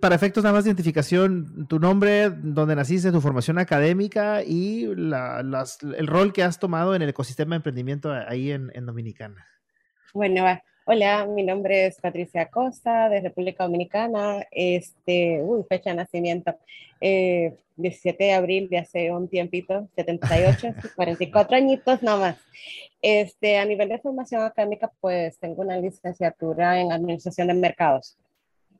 para efectos nada más de identificación, tu nombre, dónde naciste, tu formación académica y el rol que has tomado en el ecosistema de emprendimiento ahí en, Dominicana. Bueno, hola, mi nombre es Patricia Costa de República Dominicana. Este, uy, fecha de nacimiento, 17 eh, de abril de hace un tiempito, 78, 44 añitos nada más. Este, a nivel de formación académica, pues tengo una licenciatura en Administración de Mercados.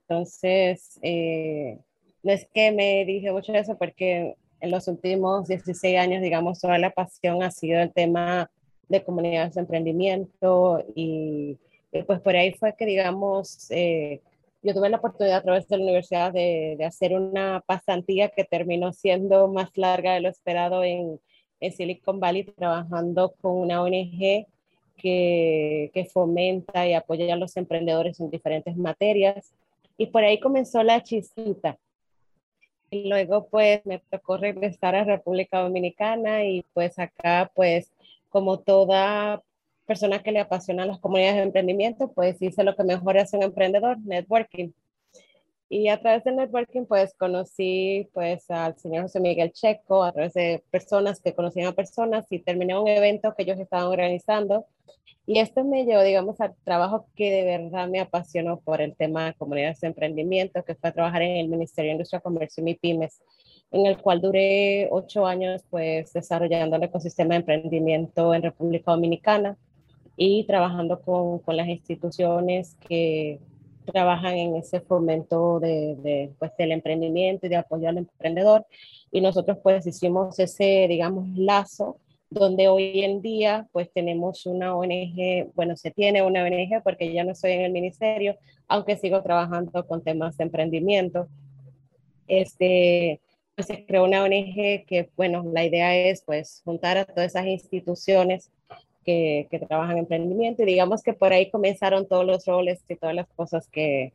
Entonces, eh, no es que me dije mucho de eso porque en los últimos 16 años, digamos, toda la pasión ha sido el tema de comunidades de emprendimiento y, pues por ahí fue que, digamos, eh, yo tuve la oportunidad a través de la universidad de, de, hacer una pasantía que terminó siendo más larga de lo esperado en, en Silicon Valley, trabajando con una ONG que, que fomenta y apoya a los emprendedores en diferentes materias y por ahí comenzó la chisita. Y luego pues me tocó regresar a República Dominicana y pues acá pues como toda persona que le apasiona las comunidades de emprendimiento, pues hice lo que mejor hace un emprendedor, networking. Y a través del networking, pues conocí pues al señor José Miguel Checo, a través de personas que conocían a personas y terminé un evento que ellos estaban organizando. Y esto me llevó, digamos, al trabajo que de verdad me apasionó por el tema de comunidades de emprendimiento, que fue trabajar en el Ministerio de Industria, Comercio y Pymes, en el cual duré ocho años, pues, desarrollando el ecosistema de emprendimiento en República Dominicana y trabajando con, con las instituciones que trabajan en ese fomento de, de, pues, del emprendimiento y de apoyo al emprendedor. Y nosotros, pues, hicimos ese, digamos, lazo donde hoy en día pues tenemos una ONG, bueno, se tiene una ONG porque ya no estoy en el ministerio, aunque sigo trabajando con temas de emprendimiento. Este, pues se creó una ONG que, bueno, la idea es pues juntar a todas esas instituciones que, que trabajan en emprendimiento y digamos que por ahí comenzaron todos los roles y todas las cosas que,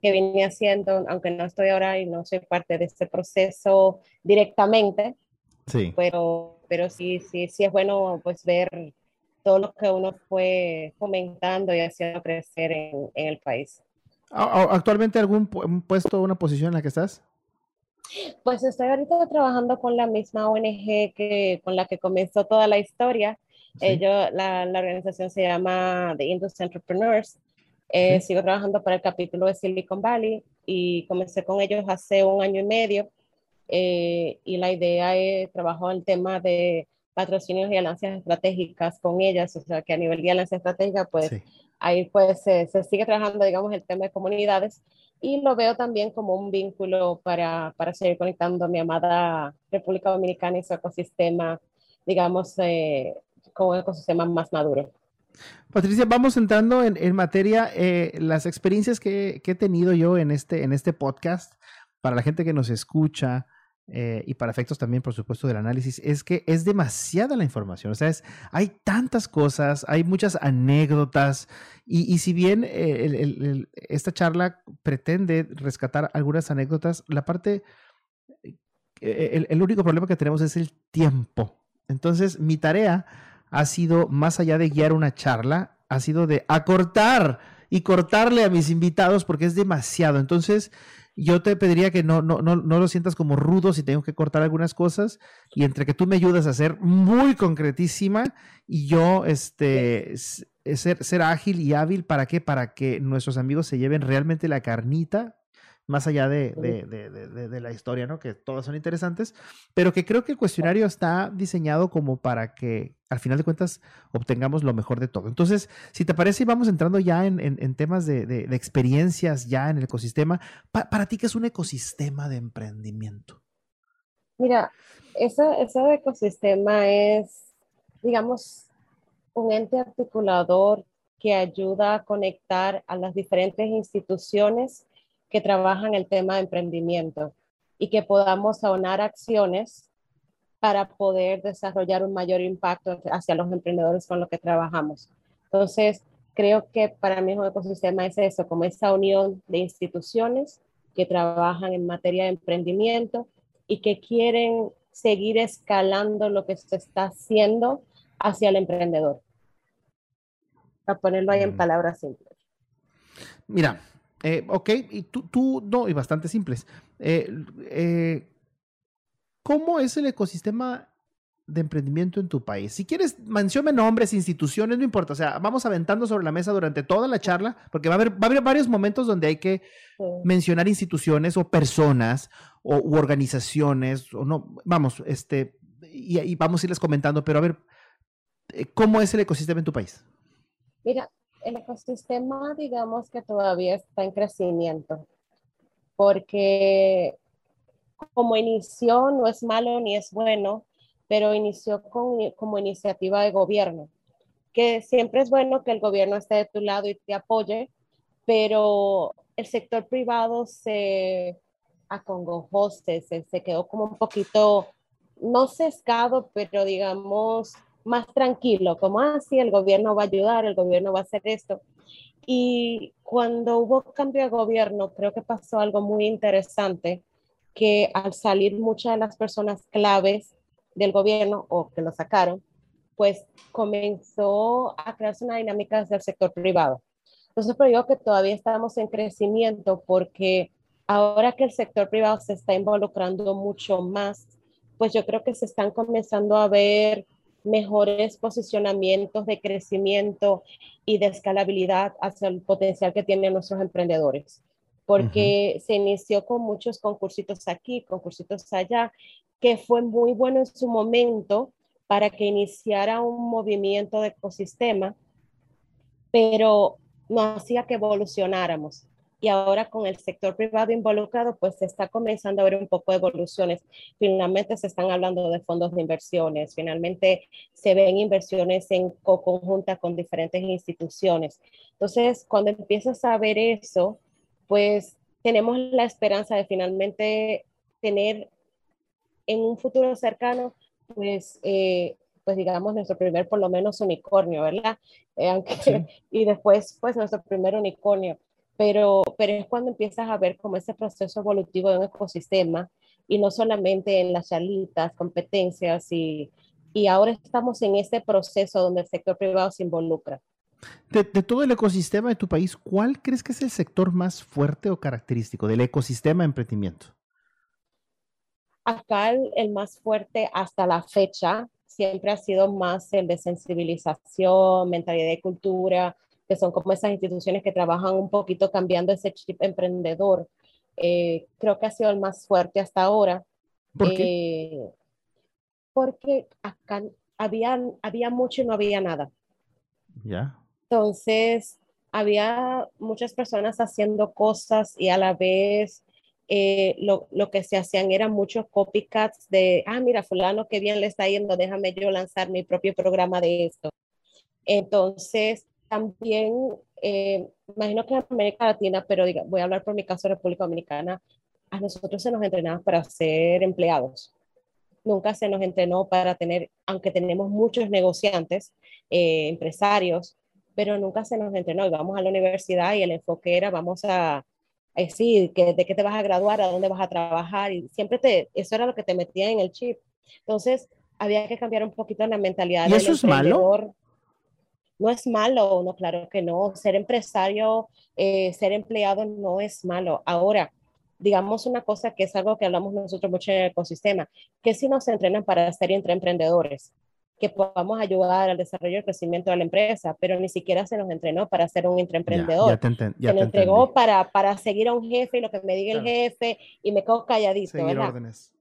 que vine haciendo, aunque no estoy ahora y no soy parte de este proceso directamente, sí. pero pero sí, sí, sí es bueno pues ver todo lo que uno fue fomentando y haciendo crecer en, en el país. ¿Actualmente algún puesto una posición en la que estás? Pues estoy ahorita trabajando con la misma ONG que, con la que comenzó toda la historia. Ellos, la, la, organización se llama The Industry Entrepreneurs. Eh, sigo trabajando para el capítulo de Silicon Valley y comencé con ellos hace un año y medio. Eh, y la idea es trabajar el tema de patrocinios y alianzas estratégicas con ellas, o sea que a nivel de alianza estratégica, pues ahí pues se, sigue trabajando, digamos, el tema de comunidades. Y lo veo también como un vínculo para, para seguir conectando a mi amada República Dominicana y su ecosistema, digamos, eh, con un ecosistema más maduro. Patricia, vamos entrando en, en materia, eh, las experiencias que, que, he tenido yo en este, en este podcast, para la gente que nos escucha, eh, y para efectos también, por supuesto, del análisis, es que es demasiada la información. O sea, es, hay tantas cosas, hay muchas anécdotas, y, si bien eh, esta charla pretende rescatar algunas anécdotas, la parte, eh, el, único problema que tenemos es el tiempo. Entonces, mi tarea ha sido, más allá de guiar una charla, ha sido de acortar y cortarle a mis invitados porque es demasiado. Entonces, yo te pediría que no, no, no, no lo sientas como rudo si tengo que cortar algunas cosas y entre que tú me ayudas a ser muy concretísima y yo este, ser, ser ágil y hábil, ¿para qué? Para que nuestros amigos se lleven realmente la carnita más allá de, de, de, la historia, ¿no? Que todas son interesantes, pero que creo que el cuestionario está diseñado como para que al final de cuentas obtengamos lo mejor de todo. Entonces, si te parece, vamos entrando ya en, en, temas de, experiencias ya en el ecosistema. para ti, ¿qué es un ecosistema de emprendimiento? Mira, ese, ese ecosistema es, digamos, un ente articulador que ayuda a conectar a las diferentes instituciones que trabajan el tema de emprendimiento y que podamos aunar acciones para poder desarrollar un mayor impacto hacia los emprendedores con los que trabajamos. Entonces, creo que para mí un ecosistema es eso, como esa unión de instituciones que trabajan en materia de emprendimiento y que quieren seguir escalando lo que se está haciendo hacia el emprendedor. Para ponerlo ahí en mm. palabras simples. Mira, Eh, ok, y tú, tú, no, y bastante simples. Eh, eh, ¿Cómo es el ecosistema de emprendimiento en tu país? Si quieres, mencione nombres, instituciones, no importa. O sea, vamos aventando sobre la mesa durante toda la charla, porque va a haber, va a haber varios momentos donde hay que mencionar instituciones o personas o u organizaciones, o no, vamos, este, y, y vamos a irles comentando, pero a ver, ¿cómo es el ecosistema en tu país? Mira, el ecosistema, digamos que todavía está en crecimiento, porque como inició, no es malo ni es bueno, pero inició con, como iniciativa de gobierno, que siempre es bueno que el gobierno esté de tu lado y te apoye, pero el sector privado se acongojó, se, se quedó como un poquito, no sesgado, pero digamos más tranquilo, como así ah, el gobierno va a ayudar, el gobierno va a hacer esto. Y cuando hubo cambio de gobierno, creo que pasó algo muy interesante, que al salir muchas de las personas claves del gobierno o que lo sacaron, pues comenzó a crearse una dinámica desde sector privado. Entonces, pero digo que todavía estamos en crecimiento porque ahora que el sector privado se está involucrando mucho más, pues yo creo que se están comenzando a ver mejores posicionamientos de crecimiento y de escalabilidad hacia el potencial que tienen nuestros emprendedores. Porque se inició con muchos concursitos aquí, concursitos allá, que fue muy bueno en su momento para que iniciara un movimiento de ecosistema, pero no hacía que evolucionáramos y ahora con el sector privado involucrado, pues se está comenzando a ver un poco de evoluciones. Finalmente se están hablando de fondos de inversiones, finalmente se ven inversiones en conjunta con diferentes instituciones. Entonces, cuando empiezas a ver eso, pues tenemos la esperanza de finalmente tener en un futuro cercano, pues, eh, pues digamos, nuestro primer, por lo menos, unicornio, ¿verdad? Eh, aunque, Y después, pues, nuestro primer unicornio pero, pero es cuando empiezas a ver como ese proceso evolutivo de un ecosistema y no solamente en las charlitas, competencias y, y ahora estamos en este proceso donde el sector privado se involucra. De, de, todo el ecosistema de tu país, ¿cuál crees que es el sector más fuerte o característico del ecosistema de emprendimiento? Acá el, el, más fuerte hasta la fecha siempre ha sido más el de sensibilización, mentalidad y cultura, que son como esas instituciones que trabajan un poquito cambiando ese chip emprendedor. Eh, creo que ha sido el más fuerte hasta ahora. ¿Por qué? Eh, porque acá había, había mucho y no había nada. Ya. Entonces, había muchas personas haciendo cosas y a la vez eh, lo, lo, que se hacían eran muchos copycats de, ah, mira, fulano, qué bien le está yendo, déjame yo lanzar mi propio programa de esto. Entonces, también, eh, imagino que en América Latina, pero voy a hablar por mi caso de República Dominicana, a nosotros se nos entrenaba para ser empleados. Nunca se nos entrenó para tener, aunque tenemos muchos negociantes, eh, empresarios, pero nunca se nos entrenó. vamos a la universidad y el enfoque era, vamos a, decir, que, de qué te vas a graduar, a dónde vas a trabajar, y siempre te, eso era lo que te metía en el chip. Entonces, había que cambiar un poquito la mentalidad. ¿Y eso es malo? No es malo, no, claro que no. Ser empresario, eh, ser empleado no es malo. Ahora, digamos una cosa que es algo que hablamos nosotros mucho en el ecosistema, que si nos entrenan para ser entre emprendedores, que podamos ayudar al desarrollo y crecimiento de la empresa, pero ni siquiera se nos entrenó para ser un intraemprendedor. Ya, se nos entregó para, para seguir a un jefe y lo que me diga el jefe y me quedo calladito, Seguir Órdenes.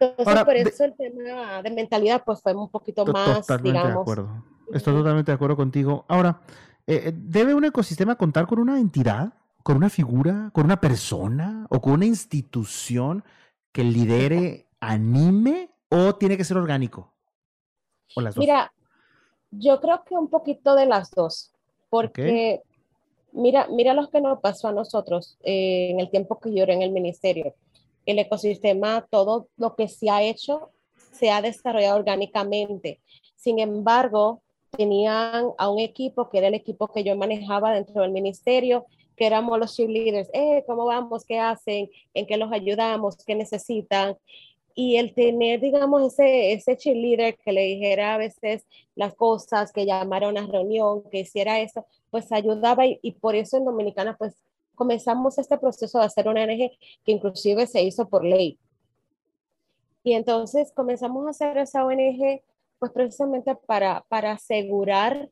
Entonces, por eso el tema de mentalidad pues fue un poquito más, digamos, de acuerdo Estoy totalmente de acuerdo contigo. Ahora, eh, eh, ¿debe un ecosistema contar con una entidad, con una figura, con una persona o con una institución que lidere, anime o tiene que ser orgánico? ¿O las dos? Mira, yo creo que un poquito de las dos, porque mira, mira lo que nos pasó a nosotros eh, en el tiempo que yo era en el ministerio. El ecosistema, todo lo que se ha hecho, se ha desarrollado orgánicamente. Sin embargo, tenían a un equipo que era el equipo que yo manejaba dentro del ministerio, que éramos los cheerleaders, eh, ¿cómo vamos? ¿Qué hacen? ¿En qué los ayudamos? ¿Qué necesitan? Y el tener, digamos, ese, ese cheerleader que le dijera a veces las cosas, que llamara a una reunión, que hiciera eso, pues ayudaba y, y por eso en Dominicana, pues comenzamos este proceso de hacer una ONG que inclusive se hizo por ley. Y entonces comenzamos a hacer esa ONG pues precisamente para, para asegurar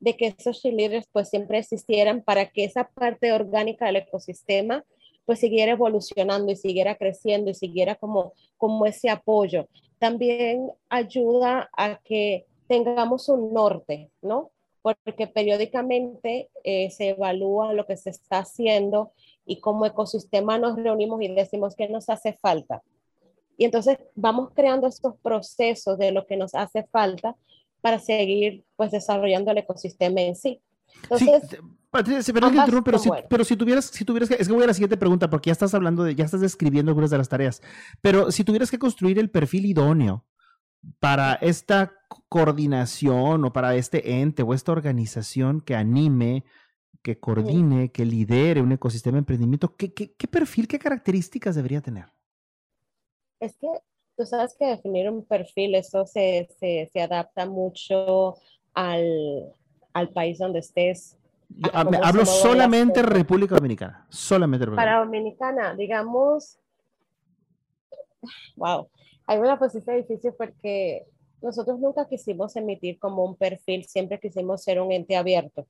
de que esos cheerleaders pues siempre existieran para que esa parte orgánica del ecosistema pues siguiera evolucionando y siguiera creciendo y siguiera como, como ese apoyo. También ayuda a que tengamos un norte, ¿no? Porque periódicamente eh, se evalúa lo que se está haciendo y como ecosistema nos reunimos y decimos que nos hace falta. Y entonces vamos creando estos procesos de lo que nos hace falta para seguir pues desarrollando el ecosistema en sí. Entonces, sí, Patricia, pero, si, pero si tuvieras, si tuvieras que, es que voy a la siguiente pregunta porque ya estás hablando de, ya estás describiendo algunas de las tareas, pero si tuvieras que construir el perfil idóneo para esta coordinación o para este ente o esta organización que anime, que coordine, que lidere un ecosistema de emprendimiento, ¿qué, qué, qué perfil, qué características debería tener? Es que tú sabes que definir un perfil, eso se, se, se adapta mucho al, al, país donde estés. hablo solamente República Dominicana, solamente República Para Dominicana, digamos, wow, hay una posición difícil porque nosotros nunca quisimos emitir como un perfil, siempre quisimos ser un ente abierto,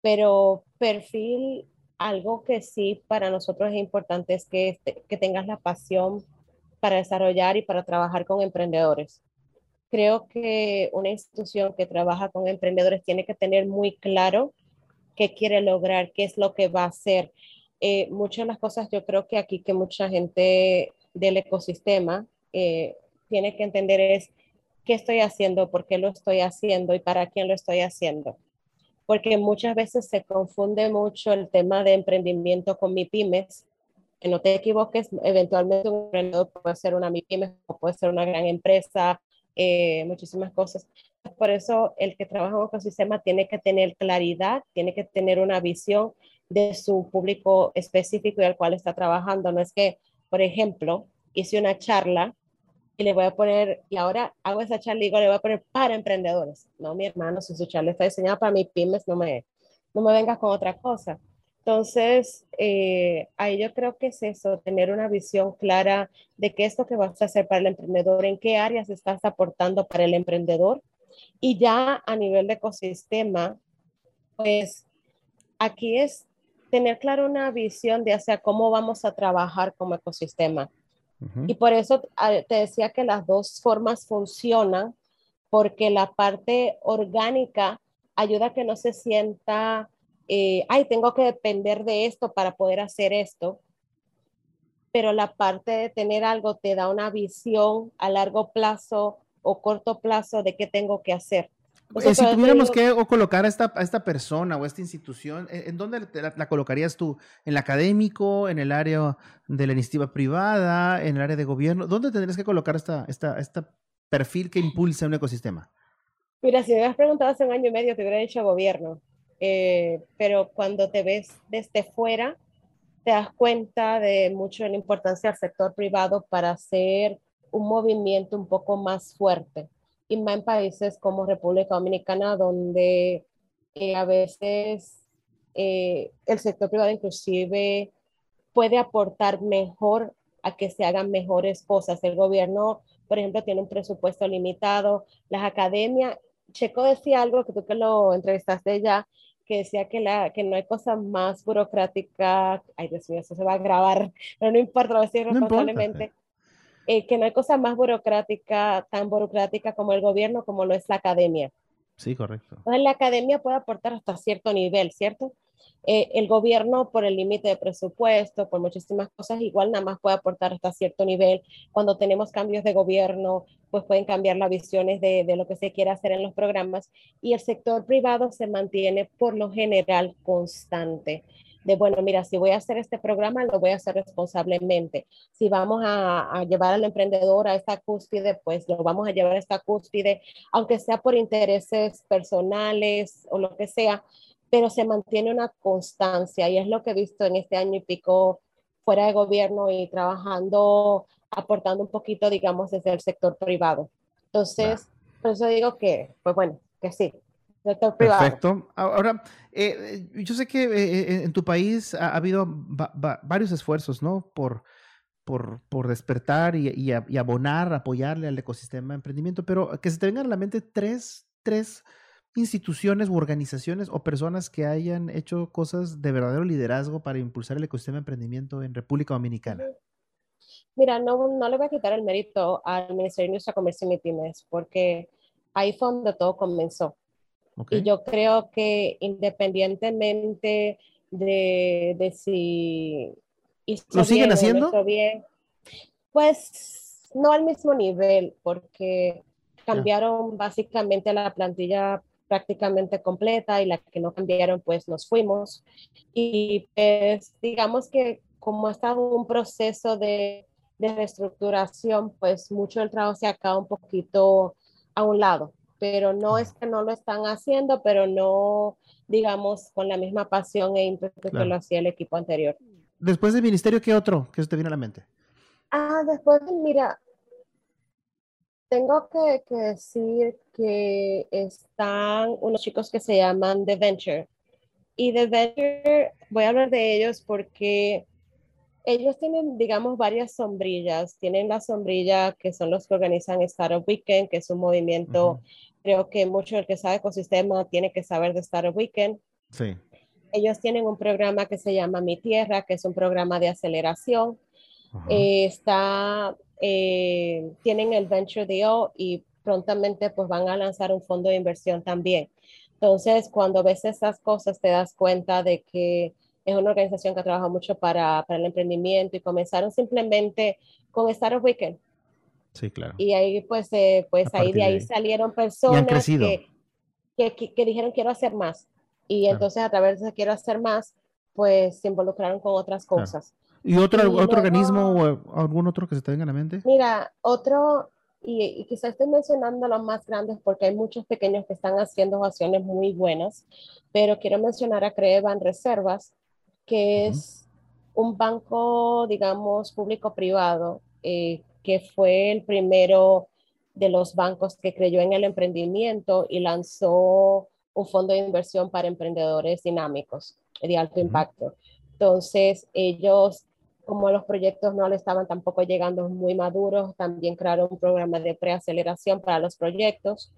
pero perfil, algo que sí para nosotros es importante es que, que tengas la pasión para desarrollar y para trabajar con emprendedores. Creo que una institución que trabaja con emprendedores tiene que tener muy claro qué quiere lograr, qué es lo que va a hacer. Eh, muchas de las cosas yo creo que aquí que mucha gente del ecosistema eh, tiene que entender es qué estoy haciendo, por qué lo estoy haciendo y para quién lo estoy haciendo. Porque muchas veces se confunde mucho el tema de emprendimiento con mi pymes que no te equivoques, eventualmente un emprendedor puede ser una MIPYME o puede ser una gran empresa, eh, muchísimas cosas. Por eso el que trabaja en un ecosistema tiene que tener claridad, tiene que tener una visión de su público específico y al cual está trabajando. No es que, por ejemplo, hice una charla y le voy a poner, y ahora hago esa charla y digo, le voy a poner para emprendedores. No, mi hermano, si su charla está diseñada para mis pymes, no me, no me vengas con otra cosa. Entonces, eh, ahí yo creo que es eso, tener una visión clara de qué es lo que vas a hacer para el emprendedor, en qué áreas estás aportando para el emprendedor. Y ya a nivel de ecosistema, pues aquí es tener clara una visión de hacia cómo vamos a trabajar como ecosistema. Y por eso ah, te decía que las dos formas funcionan, porque la parte orgánica ayuda a que no se sienta eh, ay, tengo que depender de esto para poder hacer esto, pero la parte de tener algo te da una visión a largo plazo o corto plazo de qué tengo que hacer. Eh, si tuviéramos que colocar a esta, a esta persona o a esta institución, ¿en, dónde la, colocarías tú? ¿En el académico? ¿En el área de la iniciativa privada? ¿En el área de gobierno? ¿Dónde tendrías que colocar esta, esta, este perfil que impulsa un ecosistema? Mira, si me hubieras preguntado hace un año y medio, te hubiera dicho gobierno. Eh, pero cuando te ves desde fuera, te das cuenta de mucho de la importancia del sector privado para hacer un movimiento un poco más fuerte. Y más en países como República Dominicana, donde eh, a veces eh, el sector privado inclusive puede aportar mejor a que se hagan mejores cosas. El gobierno, por ejemplo, tiene un presupuesto limitado, las academias, Checo decía algo que tú que lo entrevistaste ya, que decía que, la, que no hay cosa más burocrática, ay Dios mío, eso se va a grabar, pero no importa, lo voy a decir responsablemente, eh, que no hay cosa más burocrática, tan burocrática como el gobierno, como lo es la academia. Sí, correcto. Entonces, la academia puede aportar hasta cierto nivel, ¿cierto? Eh, el gobierno, por el límite de presupuesto, por muchísimas cosas, igual nada más puede aportar hasta cierto nivel. Cuando tenemos cambios de gobierno, pues pueden cambiar las visiones de, lo que se quiere hacer en los programas y el sector privado se mantiene por lo general constante de, bueno, mira, si voy a hacer este programa, lo voy a hacer responsablemente. Si vamos a, llevar al emprendedor a esta cúspide, pues lo vamos a llevar a esta cúspide, aunque sea por intereses personales o lo que sea, pero se mantiene una constancia y es lo que he visto en este año y pico fuera de gobierno y trabajando, aportando un poquito, digamos, desde el sector privado. Entonces, por eso digo que, pues bueno, que sí, sector privado. Perfecto. Ahora, eh, yo sé que eh, en tu país ha, habido varios esfuerzos, ¿no? Por, por, por despertar y, y, y, abonar, apoyarle al ecosistema de emprendimiento, pero que se te vengan a la mente tres, tres instituciones u organizaciones o personas que hayan hecho cosas de verdadero liderazgo para impulsar el ecosistema de emprendimiento en República Dominicana? Mira, no, no le voy a quitar el mérito al Ministerio de Industria, Comercio y Pymes, porque ahí fue donde todo comenzó. Y yo creo que independientemente de, de si... ¿Lo siguen haciendo? Bien, pues no al mismo nivel, porque cambiaron básicamente la plantilla prácticamente completa y la que no cambiaron, pues nos fuimos. Y pues digamos que como ha estado un proceso de, de reestructuración, pues mucho del trabajo se quedado un poquito a un lado, pero no es que no lo están haciendo, pero no, digamos, con la misma pasión e ímpetu que lo hacía el equipo anterior. Después del ministerio, ¿qué otro que se te viene a la mente? Ah, después, mira, tengo que, decir que están unos chicos que se llaman The Venture. Y The Venture, voy a hablar de ellos porque ellos tienen, digamos, varias sombrillas. Tienen la sombrilla que son los que organizan Startup Weekend, que es un movimiento, creo que mucho el que sabe ecosistema tiene que saber de Startup Weekend. Sí. Ellos tienen un programa que se llama Mi Tierra, que es un programa de aceleración. Eh, está eh, tienen el Venture DO y prontamente pues van a lanzar un fondo de inversión también. Entonces, cuando ves esas cosas, te das cuenta de que es una organización que trabaja mucho para, para el emprendimiento y comenzaron simplemente con Startup Weekend. Sí, claro. Y ahí pues, eh, pues ahí de ahí, salieron personas que, que, que, dijeron quiero hacer más. Y entonces a través de quiero hacer más, pues se involucraron con otras cosas. ¿Y otro, otro organismo o algún otro que se te venga a la mente? Mira, otro, y, quizás estoy mencionando los más grandes porque hay muchos pequeños que están haciendo acciones muy buenas, pero quiero mencionar a Creevan Reservas, que es un banco, digamos, público-privado, eh, que fue el primero de los bancos que creyó en el emprendimiento y lanzó un fondo de inversión para emprendedores dinámicos de alto impacto. Entonces, ellos como los proyectos no le estaban tampoco llegando muy maduros, también crearon un programa de preaceleración para los proyectos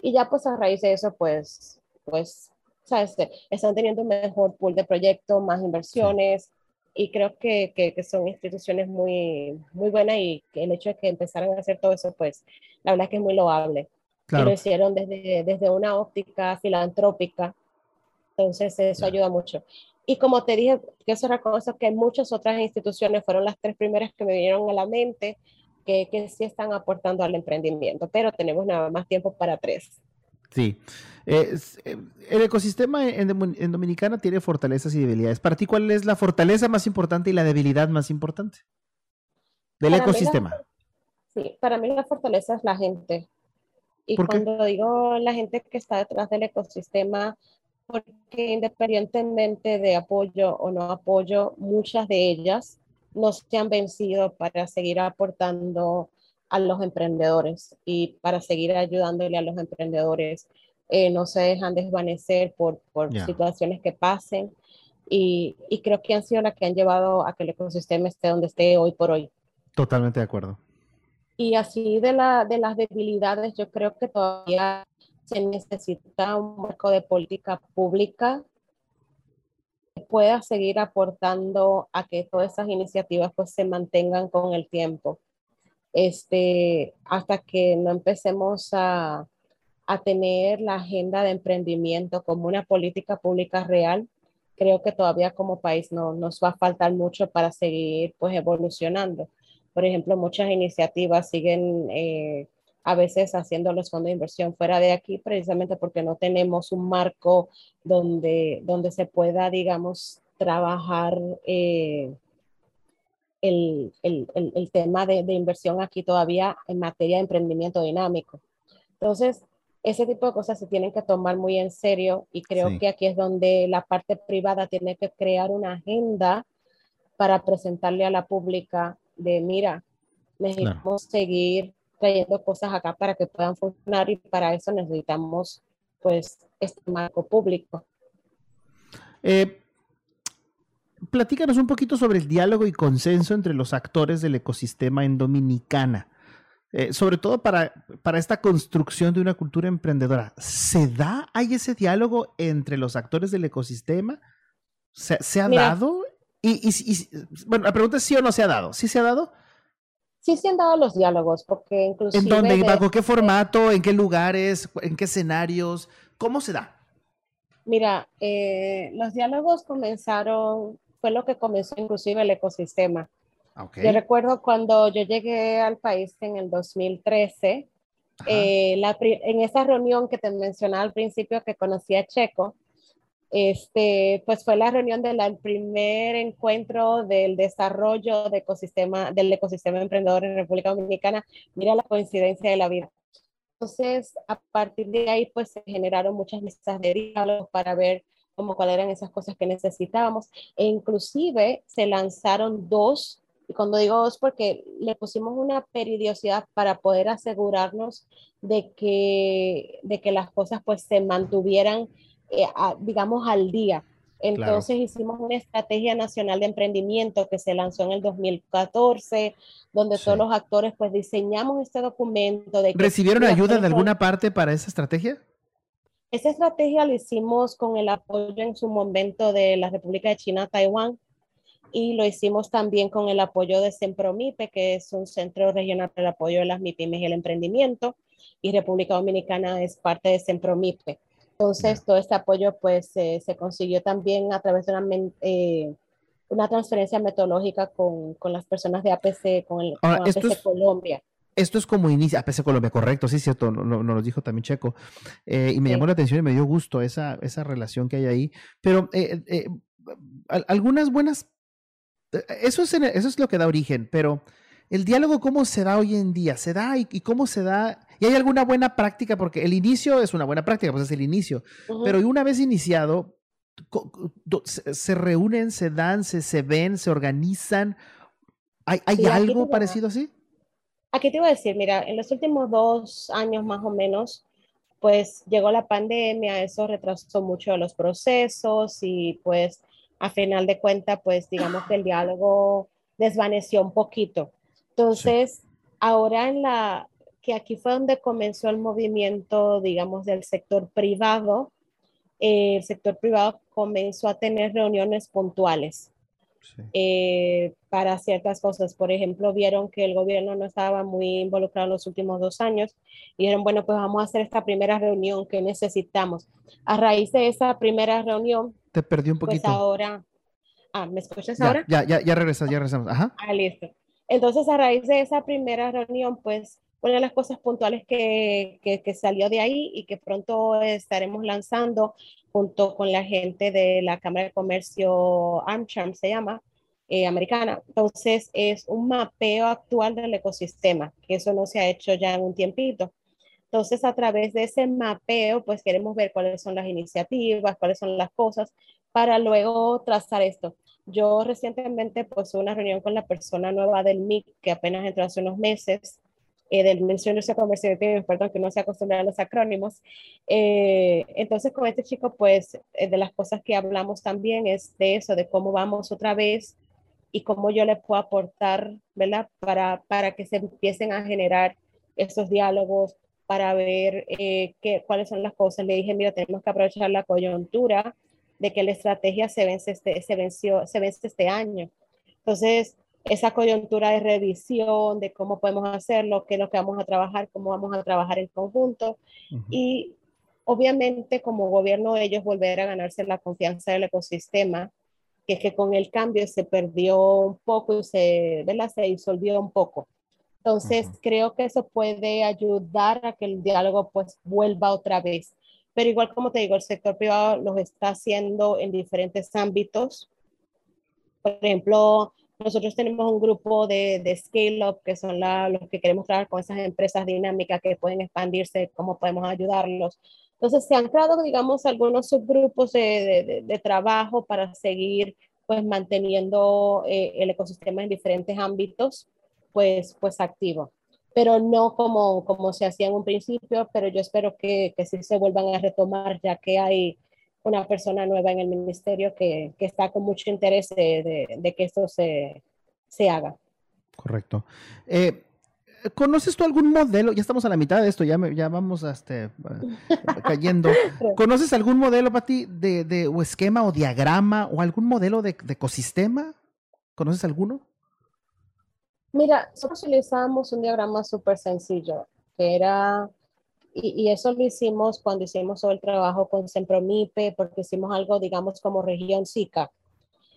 y ya pues a raíz de eso pues, pues, ¿sabes? Están teniendo un mejor pool de proyectos, más inversiones y creo que, que, son instituciones muy, muy buenas y el hecho de que empezaran a hacer todo eso pues la verdad es que es muy loable. Y lo hicieron desde, desde una óptica filantrópica, entonces eso ayuda mucho. Y como te dije, que eso reconoce que muchas otras instituciones fueron las tres primeras que me vinieron a la mente que, que sí están aportando al emprendimiento, pero tenemos nada más tiempo para tres. Sí. Eh, el ecosistema en, en, Dominicana tiene fortalezas y debilidades. Para ti, ¿cuál es la fortaleza más importante y la debilidad más importante del ecosistema? sí, para mí la fortaleza es la gente. Y cuando digo la gente que está detrás del ecosistema, porque independientemente de apoyo o no apoyo, muchas de ellas no se han vencido para seguir aportando a los emprendedores y para seguir ayudándole a los emprendedores. Eh, no se dejan desvanecer por, por situaciones que pasen y, y, creo que han sido las que han llevado a que el ecosistema esté donde esté hoy por hoy. Totalmente de acuerdo. Y así de, la, de las debilidades, yo creo que todavía se necesita un marco de política pública que pueda seguir aportando a que todas esas iniciativas pues se mantengan con el tiempo. Este, hasta que no empecemos a, a tener la agenda de emprendimiento como una política pública real, creo que todavía como país no nos va a faltar mucho para seguir pues evolucionando. Por ejemplo, muchas iniciativas siguen eh, a veces haciendo los fondos de inversión fuera de aquí, precisamente porque no tenemos un marco donde, donde se pueda, digamos, trabajar eh, el, el, el, tema de, de, inversión aquí todavía en materia de emprendimiento dinámico. Entonces, ese tipo de cosas se tienen que tomar muy en serio y creo que aquí es donde la parte privada tiene que crear una agenda para presentarle a la pública de, mira, necesitamos seguir trayendo cosas acá para que puedan funcionar y para eso necesitamos pues este marco público. Eh, platícanos un poquito sobre el diálogo y consenso entre los actores del ecosistema en Dominicana. Eh, sobre todo para, para esta construcción de una cultura emprendedora. ¿Se da, hay ese diálogo entre los actores del ecosistema? ¿Se, ha dado? Y, bueno, la pregunta es sí o no se ha dado. ¿Sí se ha dado? Sí se han dado los diálogos, porque inclusive... ¿En dónde? ¿Bajo qué formato? ¿En qué lugares? ¿En qué escenarios? ¿Cómo se da? Mira, eh, los diálogos comenzaron, fue lo que comenzó inclusive el ecosistema. Yo recuerdo cuando yo llegué al país en el 2013, eh, en esa reunión que te mencionaba al principio que conocí a Checo, este, pues fue la reunión del primer encuentro del desarrollo de ecosistema, del ecosistema emprendedor en República Dominicana. Mira la coincidencia de la vida. Entonces, a partir de ahí, pues se generaron muchas mesas de diálogo para ver cómo cuáles eran esas cosas que necesitábamos. E inclusive se lanzaron dos y cuando digo dos, porque le pusimos una periodicidad para poder asegurarnos de que, de que las cosas pues se mantuvieran, eh, digamos, al día. Entonces hicimos una estrategia nacional de emprendimiento que se lanzó en el 2014, donde todos los actores pues diseñamos este documento. De ¿Recibieron ayuda de alguna parte para esa estrategia? Esa estrategia la hicimos con el apoyo en su momento de la República de China, Taiwán, y lo hicimos también con el apoyo de Sempromipe, que es un centro regional para el apoyo de las MIPIMES y el emprendimiento, y República Dominicana es parte de Sempromipe. Entonces, todo este apoyo pues se consiguió también a través de una, eh, una transferencia metodológica con, con, las personas de APC, con, el, APC Colombia. Esto es como inicia, APC Colombia, correcto, sí, cierto, nos lo dijo también Checo. Eh, y me llamó la atención y me dio gusto esa, esa relación que hay ahí. Pero eh, algunas buenas eso es, eso es lo que da origen, pero el diálogo, ¿cómo se da hoy en día? ¿Se da y, cómo se da? ¿Y hay alguna buena práctica? Porque el inicio es una buena práctica, pues es el inicio. Pero una vez iniciado, se, reúnen, se dan, se, se ven, se organizan. ¿Hay, hay algo parecido así? Aquí te iba a decir, mira, en los últimos dos años más o menos, pues llegó la pandemia, eso retrasó mucho los procesos y pues a final de cuentas, pues digamos que el diálogo desvaneció un poquito. Entonces, ahora en la, que aquí fue donde comenzó el movimiento, digamos, del sector privado, eh, el sector privado comenzó a tener reuniones puntuales eh, para ciertas cosas. Por ejemplo, vieron que el gobierno no estaba muy involucrado en los últimos dos años y dijeron, bueno, pues vamos a hacer esta primera reunión que necesitamos. A raíz de esa primera reunión, te perdí un pues poquito. Pues ahora. Ah, ¿me escuchas ahora? Ya, ya, ya regresas, ya regresamos. Ajá. Ah, listo. Entonces, a raíz de esa primera reunión, pues, una de las cosas puntuales que, que, que, salió de ahí y que pronto estaremos lanzando junto con la gente de la Cámara de Comercio AmCham, se llama, eh, americana. Entonces, es un mapeo actual del ecosistema, que eso no se ha hecho ya en un tiempito. Entonces, a través de ese mapeo, pues queremos ver cuáles son las iniciativas, cuáles son las cosas, para luego trazar esto. Yo recientemente, pues, una reunión con la persona nueva del MIC, que apenas entró hace unos meses, eh, del Mención de Comercio perdón, que no se acostumbra a los acrónimos. Eh, entonces, con este chico, pues, eh, de las cosas que hablamos también es de eso, de cómo vamos otra vez y cómo yo le puedo aportar, ¿verdad? Para, para que se empiecen a generar esos diálogos, para ver eh, qué, cuáles son las cosas. Le dije, mira, tenemos que aprovechar la coyuntura de que la estrategia se vence este, se venció, se vence este año. Entonces, esa coyuntura de revisión, de cómo podemos hacerlo, qué es lo que vamos a trabajar, cómo vamos a trabajar en conjunto. Y obviamente como gobierno ellos volver a ganarse la confianza del ecosistema, que es que con el cambio se perdió un poco y se, ¿verdad? se disolvió un poco. Entonces, creo que eso puede ayudar a que el diálogo pues vuelva otra vez. Pero igual como te digo, el sector privado los está haciendo en diferentes ámbitos. Por ejemplo, nosotros tenemos un grupo de, de Scale Up, que son los que queremos trabajar con esas empresas dinámicas que pueden expandirse, cómo podemos ayudarlos. Entonces, se han creado, digamos, algunos subgrupos de, de, trabajo para seguir pues manteniendo eh, el ecosistema en diferentes ámbitos pues, pues activo. pero no como, como se hacía en un principio, pero yo espero que, que sí se vuelvan a retomar, ya que hay una persona nueva en el ministerio que, que está con mucho interés de, de, que esto se, se haga. Correcto. Eh, ¿Conoces tú algún modelo? Ya estamos a la mitad de esto, ya, ya vamos este, cayendo. ¿Conoces algún modelo para ti de, de, o esquema o diagrama o algún modelo de, de ecosistema? ¿Conoces alguno? Mira, nosotros utilizamos un diagrama súper sencillo, que era, y, eso lo hicimos cuando hicimos todo el trabajo con Sempromipe, porque hicimos algo, digamos, como región SICA.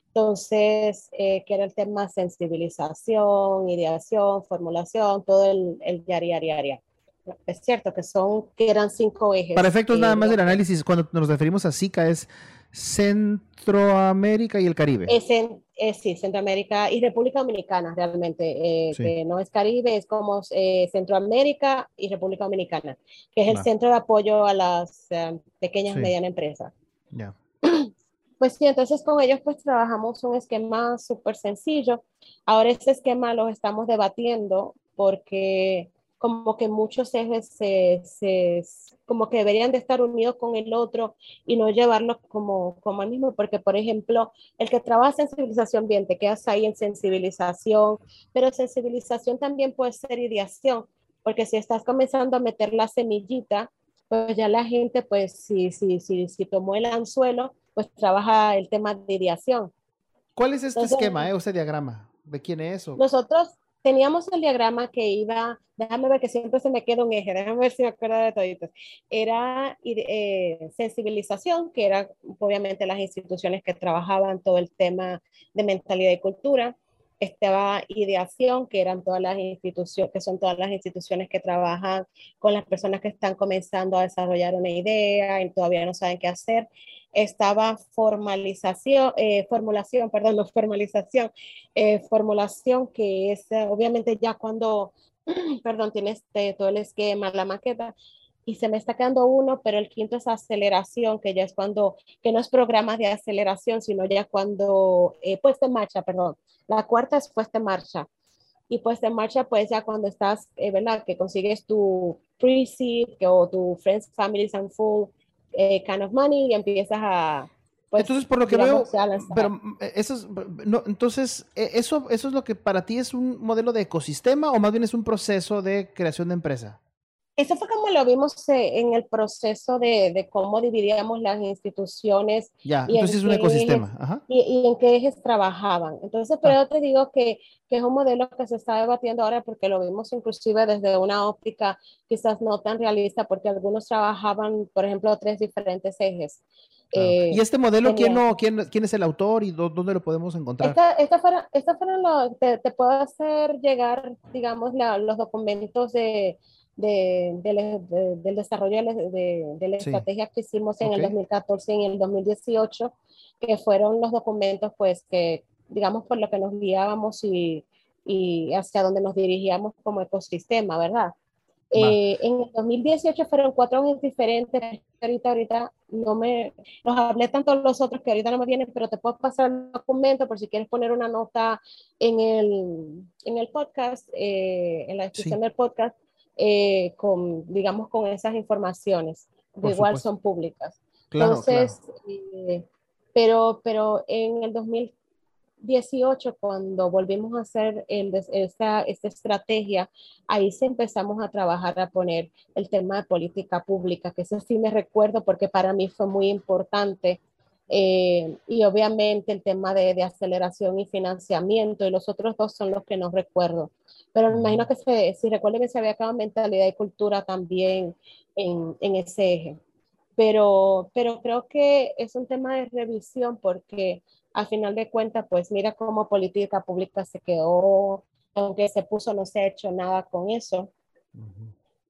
Entonces, eh, que era el tema sensibilización, ideación, formulación, todo el, el diaria, diaria. Es cierto que son, que eran cinco ejes. Para efectos nada más del análisis, cuando nos referimos a SICA es Centroamérica y el Caribe. Es en, sí, Centroamérica y República Dominicana realmente, eh, que no es Caribe, es como eh, Centroamérica y República Dominicana, que es el centro de apoyo a las eh, pequeñas y medianas empresas. Pues sí, entonces con ellos pues trabajamos un esquema súper sencillo. Ahora ese esquema lo estamos debatiendo porque como que muchos ejes se, se, como que deberían de estar unidos con el otro y no llevarlos como, como al mismo, porque por ejemplo, el que trabaja sensibilización bien, te quedas ahí en sensibilización, pero sensibilización también puede ser ideación, porque si estás comenzando a meter la semillita, pues ya la gente, pues si, si, si, si tomó el anzuelo, pues trabaja el tema de ideación. ¿Cuál es este esquema, eh, este diagrama? ¿De quién es? O? Nosotros, teníamos el diagrama que iba, déjame ver que siempre se me queda un eje, déjame ver si me acuerdo de toditos. Era eh, sensibilización, que eran obviamente las instituciones que trabajaban todo el tema de mentalidad y cultura. Estaba ideación, que eran todas las instituciones, que son todas las instituciones que trabajan con las personas que están comenzando a desarrollar una idea y todavía no saben qué hacer estaba formalización, eh, formulación, perdón, no formalización, eh, formulación que es eh, obviamente ya cuando, perdón, tienes este, todo el esquema, la maqueta, y se me está quedando uno, pero el quinto es aceleración, que ya es cuando, que no es programa de aceleración, sino ya cuando, puesta en marcha, perdón. La cuarta es puesta en marcha. Y puesta en marcha, pues ya cuando estás, ¿verdad? Que consigues tu pre-seed o tu Friends, Families and Full eh, kind of money y empiezas a... Pues, entonces, por lo que veo, pero eh, eso es, no, entonces, e, eso, eso es lo que para ti es un modelo de ecosistema o más bien es un proceso de creación de empresa. Eso fue como lo vimos eh, en el proceso de, de cómo dividíamos las instituciones. Ya, entonces es un ecosistema. Y, en qué ejes trabajaban. Entonces, pero ah. yo te digo que, que, es un modelo que se está debatiendo ahora porque lo vimos inclusive desde una óptica quizás no tan realista porque algunos trabajaban, por ejemplo, tres diferentes ejes. Eh, ¿Y este modelo ¿quién, no, quién, quién, es el autor y dónde lo podemos encontrar? Esta, esta fueron, esta fueron lo, te, te, puedo hacer llegar, digamos, la, los documentos de de, del desarrollo de, la estrategia que hicimos en el 2014 y en el 2018, que fueron los documentos, pues, que, digamos, por lo que nos guiábamos y, y hacia donde nos dirigíamos como ecosistema, ¿verdad? Eh, en el 2018 fueron cuatro años diferentes. Ahorita, ahorita no me los hablé tanto los otros que ahorita no me vienen, pero te puedo pasar el documento por si quieres poner una nota en el, en el podcast, eh, en la descripción del podcast, eh, con, digamos, con esas informaciones. De igual son públicas. Entonces, eh, pero, pero en el 2018, cuando volvimos a hacer el, esta, esta estrategia, ahí sí empezamos a trabajar, a poner el tema de política pública, que eso sí me recuerdo porque para mí fue muy importante. Eh, y obviamente el tema de, de, aceleración y financiamiento, y los otros dos son los que no recuerdo. Pero me imagino que se, si recuerden que se había acabado mentalidad y cultura también en, en ese eje. Pero, pero creo que es un tema de revisión porque al final de cuentas, pues mira cómo política pública se quedó, aunque se puso, no se ha hecho nada con eso.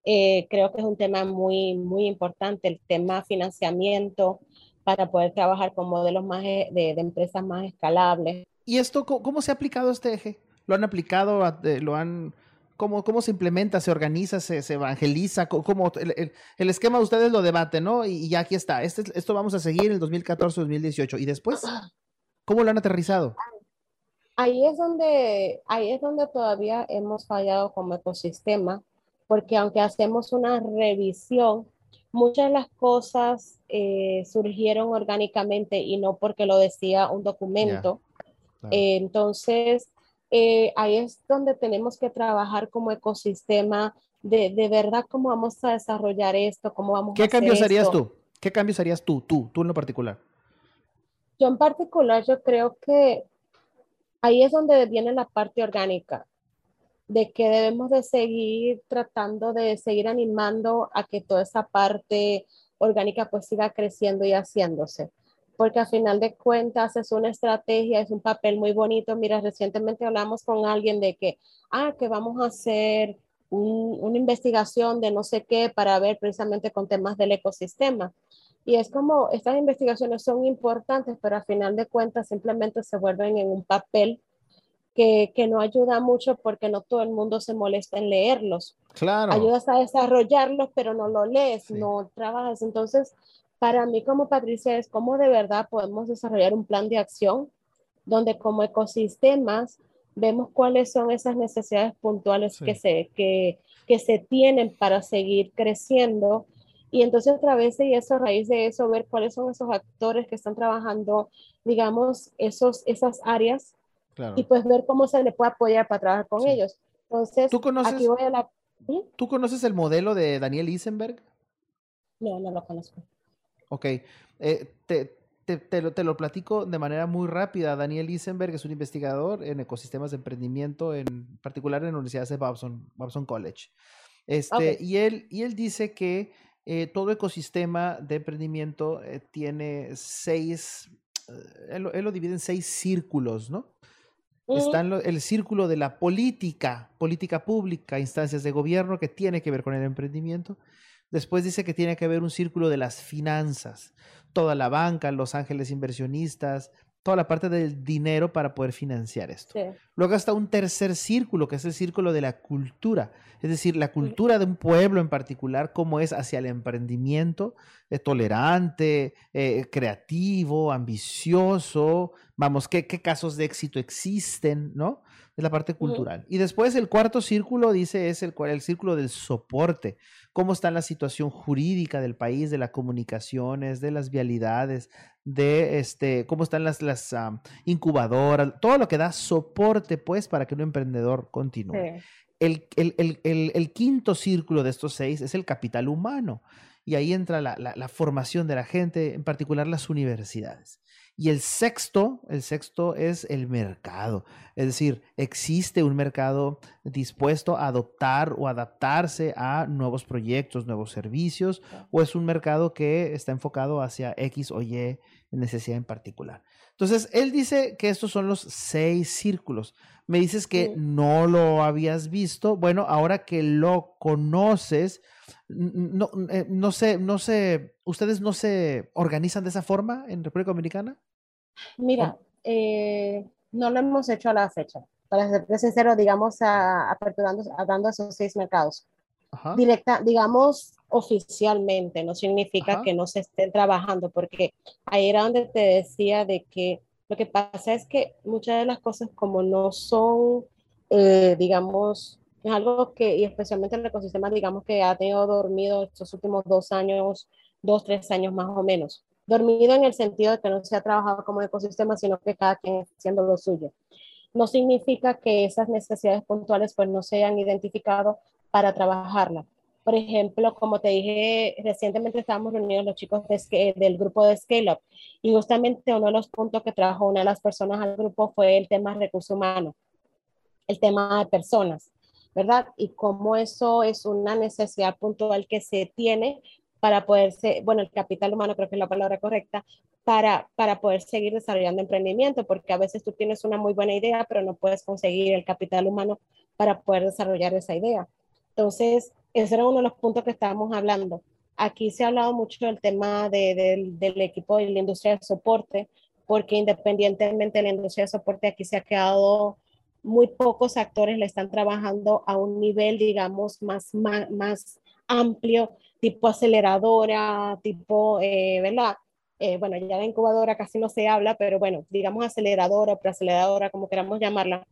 Eh, creo que es un tema muy, muy importante, el tema financiamiento para poder trabajar con modelos más de, de empresas más escalables. ¿Y esto cómo se ha aplicado este eje? ¿Lo han aplicado? ¿Lo han... ¿Cómo, cómo se implementa, se organiza, se, se evangeliza? ¿Cómo, el, el, esquema de ustedes lo debaten, ¿no? Y, ya aquí está. Este, esto vamos a seguir en el 2014-2018. ¿Y después? ¿Cómo lo han aterrizado? ahí es donde, ahí es donde todavía hemos fallado como ecosistema, porque aunque hacemos una revisión, muchas de las cosas eh, surgieron orgánicamente y no porque lo decía un documento. Eh, entonces, eh, ahí es donde tenemos que trabajar como ecosistema de, de, verdad cómo vamos a desarrollar esto, cómo vamos ¿Qué cambios harías tú? ¿Qué cambios harías tú, tú, tú en lo particular? Yo en particular, yo creo que ahí es donde viene la parte orgánica, de que debemos de seguir tratando de seguir animando a que toda esa parte orgánica pues siga creciendo y haciéndose. Porque a final de cuentas es una estrategia, es un papel muy bonito. Mira, recientemente hablamos con alguien de que, ah, que vamos a hacer una investigación de no sé qué para ver precisamente con temas del ecosistema. Y es como, estas investigaciones son importantes, pero a final de cuentas simplemente se vuelven en un papel que, que, no ayuda mucho porque no todo el mundo se molesta en leerlos. Claro. Ayudas a desarrollarlos, pero no lo lees, no trabajas. Entonces, para mí como Patricia es cómo de verdad podemos desarrollar un plan de acción donde como ecosistemas vemos cuáles son esas necesidades puntuales que, se, que, que se tienen para seguir creciendo y entonces a través de eso, a raíz de eso, ver cuáles son esos actores que están trabajando, digamos, esos, esas áreas y pues ver cómo se le puede apoyar para trabajar con ellos. Entonces, ¿Tú conoces, aquí voy a la... ¿Tú conoces el modelo de Daniel Isenberg? No, no lo conozco. Ok, eh, te, te, te, lo, te, lo, platico de manera muy rápida. Daniel Isenberg es un investigador en ecosistemas de emprendimiento, en particular en la Universidad de Babson, Babson College. Este, y, él, y él dice que eh, todo ecosistema de emprendimiento eh, tiene seis, eh, él, lo divide en seis círculos, ¿no? Está el círculo de la política, política pública, instancias de gobierno que tiene que ver con el emprendimiento. Después dice que tiene que haber un círculo de las finanzas, toda la banca, los ángeles inversionistas, toda la parte del dinero para poder financiar esto. Luego está un tercer círculo, que es el círculo de la cultura, es decir, la cultura de un pueblo en particular, cómo es hacia el emprendimiento, eh, tolerante, eh, creativo, ambicioso, vamos, qué, qué casos de éxito existen, ¿no? Es la parte cultural. Y después el cuarto círculo, dice, es el, el círculo del soporte. Cómo está la situación jurídica del país, de las comunicaciones, de las vialidades, de este, cómo están las, las incubadoras, todo lo que da soporte, pues, para que un emprendedor continúe. El, el, el, el, quinto círculo de estos seis es el capital humano. Y ahí entra la, la, la formación de la gente, en particular las universidades. Y el sexto, el sexto es el mercado. Es decir, existe un mercado dispuesto a adoptar o adaptarse a nuevos proyectos, nuevos servicios, o es un mercado que está enfocado hacia X o Y necesidad en particular. Entonces, él dice que estos son los seis círculos. Me dices que no lo habías visto. Bueno, ahora que lo conoces, no, eh, no sé, no sé, ¿ustedes no se organizan de esa forma en República Dominicana? Mira, eh, no lo hemos hecho a la fecha. Para ser sincero, digamos, a, aperturando, dando esos seis mercados. Directa, digamos, oficialmente, no significa que no se estén trabajando, porque ahí era donde te decía de que lo que pasa es que muchas de las cosas como no son, eh, digamos, es algo que, y especialmente en el ecosistema, digamos que ha tenido dormido estos últimos dos años, dos, tres años más o menos dormido en el sentido de que no se ha trabajado como ecosistema, sino que cada quien haciendo lo suyo. No significa que esas necesidades puntuales pues no se hayan identificado para trabajarla. Por ejemplo, como te dije, recientemente estábamos reunidos los chicos del grupo de Scale Up y justamente uno de los puntos que trajo una de las personas al grupo fue el tema de recursos humanos, el tema de personas, ¿verdad? Y cómo eso es una necesidad puntual que se tiene para poder, bueno, el capital humano creo que es la palabra correcta, para, para poder seguir desarrollando emprendimiento, porque a veces tú tienes una muy buena idea, pero no puedes conseguir el capital humano para poder desarrollar esa idea. Entonces, ese era uno de los puntos que estábamos hablando. Aquí se ha hablado mucho del tema de, del equipo de la industria de soporte, porque independientemente de la industria de soporte, aquí se ha quedado muy pocos actores le están trabajando a un nivel, digamos, más, más, más amplio tipo aceleradora, tipo, eh, ¿verdad? eh, bueno, ya la incubadora casi no se habla, pero bueno, digamos aceleradora, preaceleradora, como queramos llamarla.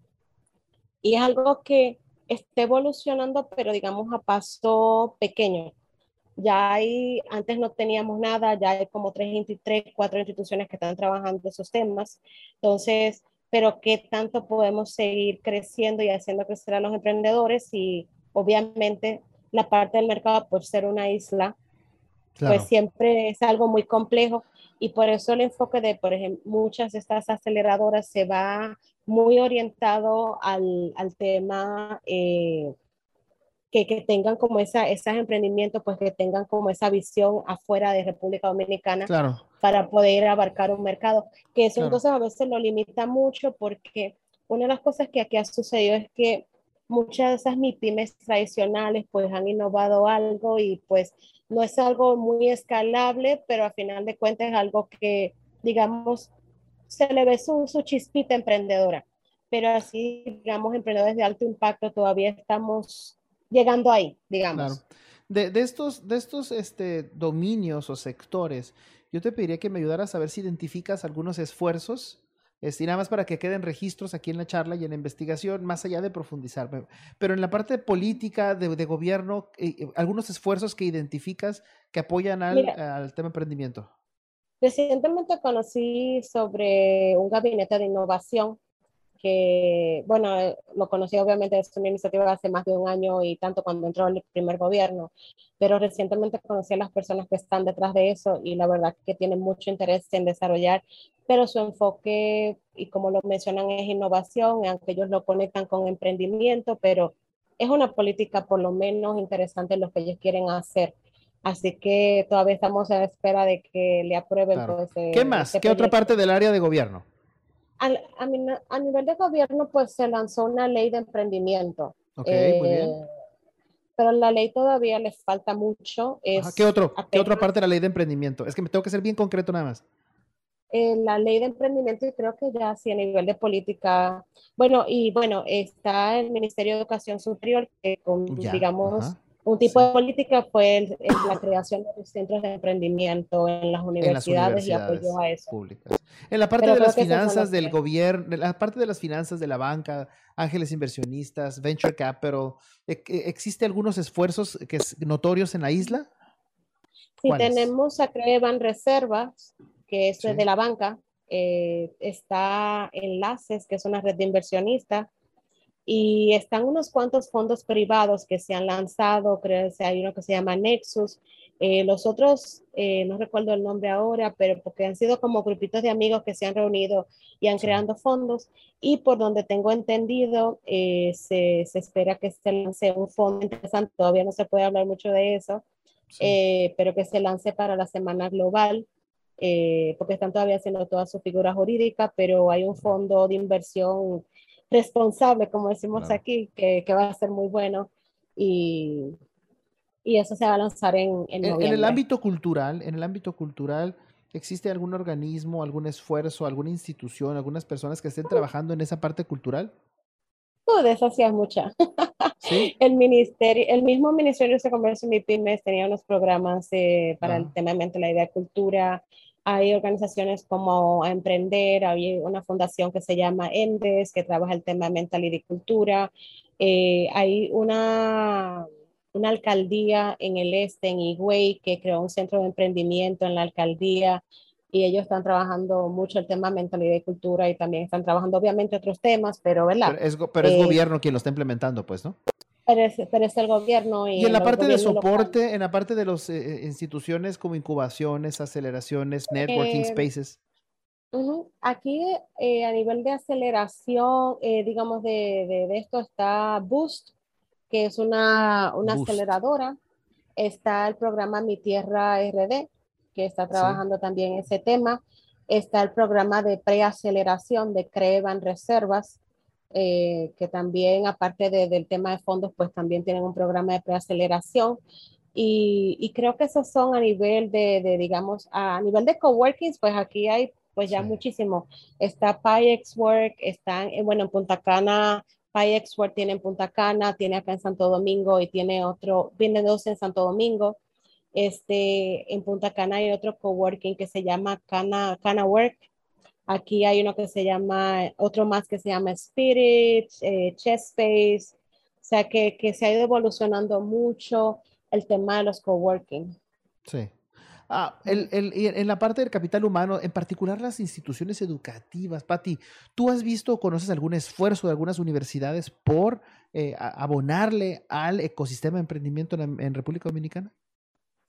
Y es algo que está evolucionando, pero digamos a paso pequeño. Ya hay, antes no teníamos nada, ya hay como tres, tres, cuatro instituciones que están trabajando esos temas. Entonces, pero qué tanto podemos seguir creciendo y haciendo crecer a los emprendedores y obviamente la parte del mercado por ser una isla, pues siempre es algo muy complejo y por eso el enfoque de, por ejemplo, muchas de estas aceleradoras se va muy orientado al, al tema eh, que, que, tengan como esa, esos emprendimientos, pues que tengan como esa visión afuera de República Dominicana para poder abarcar un mercado, que eso entonces a veces lo limita mucho porque una de las cosas que aquí ha sucedido es que muchas de esas MIPIMES tradicionales pues han innovado algo y pues no es algo muy escalable, pero a final de cuentas es algo que, digamos, se le ve su, su chispita emprendedora. Pero así, digamos, emprendedores de alto impacto todavía estamos llegando ahí, digamos. Claro. De, de, estos, de estos este, dominios o sectores, yo te pediría que me ayudaras a ver si identificas algunos esfuerzos este, y nada más para que queden registros aquí en la charla y en la investigación, más allá de profundizar. Pero en la parte de política, de, de gobierno, eh, eh, algunos esfuerzos que identificas que apoyan al, al tema emprendimiento. Recientemente conocí sobre un gabinete de innovación que, bueno, eh, lo conocí obviamente, es una iniciativa hace más de un año y tanto cuando entró el primer gobierno, pero recientemente conocí a las personas que están detrás de eso y la verdad que tienen mucho interés en desarrollar, pero su enfoque, y como lo mencionan, es innovación, aunque ellos lo conectan con emprendimiento, pero es una política por lo menos interesante en lo que ellos quieren hacer. Así que todavía estamos a espera de que le aprueben. Claro. Pues, ¿Qué más? ¿Qué otra parte del área de gobierno? A, a, a, nivel de gobierno, pues se lanzó una ley de emprendimiento. Ok, eh, muy bien. Pero la ley todavía les falta mucho. Es ¿Qué, otro, ¿Qué otra parte de la ley de emprendimiento? Es que me tengo que ser bien concreto nada más. Eh, la ley de emprendimiento y creo que ya sí a nivel de política. Bueno, y bueno, está el Ministerio de Educación Superior que con, ya, digamos, ajá. Un tipo sí. de política fue el, el, la creación de los centros de emprendimiento en las universidades, en las universidades y apoyo a eso. Públicas. En la parte Pero de las finanzas del gobierno, en la parte de las finanzas de la banca, ángeles inversionistas, venture capital, e, ¿existe algunos esfuerzos que es notorios en la isla? Sí, tenemos a Creban Reservas, que es sí. de la banca, eh, está Enlaces, que es una red de inversionistas, y están unos cuantos fondos privados que se han lanzado, creo que hay uno que se llama Nexus, eh, los otros, eh, no recuerdo el nombre ahora, pero porque han sido como grupitos de amigos que se han reunido y han sí. creado fondos. Y por donde tengo entendido, eh, se, se, espera que se lance un fondo interesante, todavía no se puede hablar mucho de eso, sí. Eh, pero que se lance para la Semana Global, eh, porque están todavía haciendo toda su figura jurídica, pero hay un fondo de inversión responsable, como decimos claro. aquí, que, que, va a ser muy bueno y, y eso se va a lanzar en, en, en, en, el ámbito cultural, en el ámbito cultural, ¿existe algún organismo, algún esfuerzo, alguna institución, algunas personas que estén trabajando en esa parte cultural? No, de eso hacía mucha. ¿Sí? El ministerio, el mismo Ministerio de Comercio y MIPIMES tenía unos programas eh, para ah. el tema de la idea de cultura, hay organizaciones como Emprender, hay una fundación que se llama ENDES, que trabaja el tema mental y de cultura. Eh, hay una, una alcaldía en el este, en Higüey, que creó un centro de emprendimiento en la alcaldía y ellos están trabajando mucho el tema mentalidad y cultura y también están trabajando obviamente otros temas, pero ¿verdad? Pero es, pero es eh, gobierno quien lo está implementando, pues, ¿no? Pero es, pero es el gobierno. Y, y en la parte de soporte, local. en la parte de las eh, instituciones como incubaciones, aceleraciones, networking eh, spaces. Uh -huh. Aquí eh, a nivel de aceleración, eh, digamos, de, de, de, esto está Boost, que es una, una Boost. aceleradora. Está el programa Mi Tierra RD, que está trabajando sí. también ese tema. Está el programa de preaceleración de Crevan Reservas, eh, que también, aparte de, del tema de fondos, pues también tienen un programa de preaceleración. Y, y creo que esos son a nivel de, de, digamos, a nivel de coworkings, pues aquí hay pues ya sí. muchísimo. Está PyX Work, están, eh, bueno, en Punta Cana, PyX Work tiene en Punta Cana, tiene acá en Santo Domingo y tiene otro, viene dos en Santo Domingo. Este, en Punta Cana hay otro coworking que se llama Cana, Cana Work. Aquí hay uno que se llama, otro más que se llama Spirit, eh, Chess Space. O sea, que, que se ha ido evolucionando mucho el tema de los coworking. Sí. Ah, el, el, en la parte del capital humano, en particular las instituciones educativas, Patti, ¿tú has visto o conoces algún esfuerzo de algunas universidades por eh, abonarle al ecosistema de emprendimiento en, República Dominicana?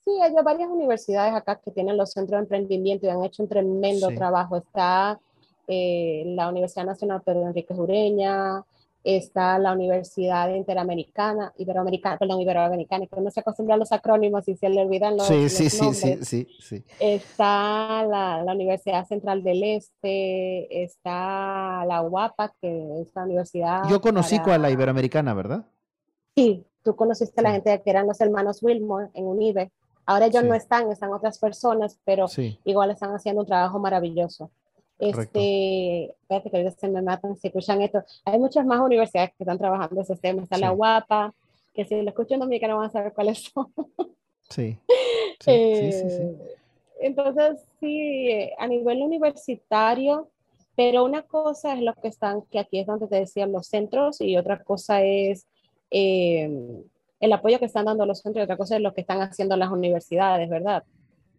Sí, hay varias universidades acá que tienen los centros de emprendimiento y han hecho un tremendo trabajo. Está eh, la Universidad Nacional Pedro Enrique Jureña, está la Universidad Interamericana, Iberoamericana, perdón, Iberoamericana, que no se acostumbra a los acrónimos y se le olvidan los, sí, sí, Sí, sí, sí, Está la, la, Universidad Central del Este, está la UAPA, que es la universidad... Yo conocí a la Iberoamericana, ¿verdad? Sí, tú conociste a la gente que eran los hermanos Wilmore en UNIBE. Ahora ellos no están, están otras personas, pero igual están haciendo un trabajo maravilloso. Este, espérate que se me matan si escuchan esto. Hay muchas más universidades que están trabajando ese tema. Está la UAPA, que si lo escuchan dominicano van a saber cuáles son. Sí. Sí, sí, sí, eh, Entonces, sí, a nivel universitario, pero una cosa es lo que están, que aquí es donde te decían los centros, y otra cosa es eh, el apoyo que están dando los centros, y otra cosa es lo que están haciendo las universidades, ¿verdad?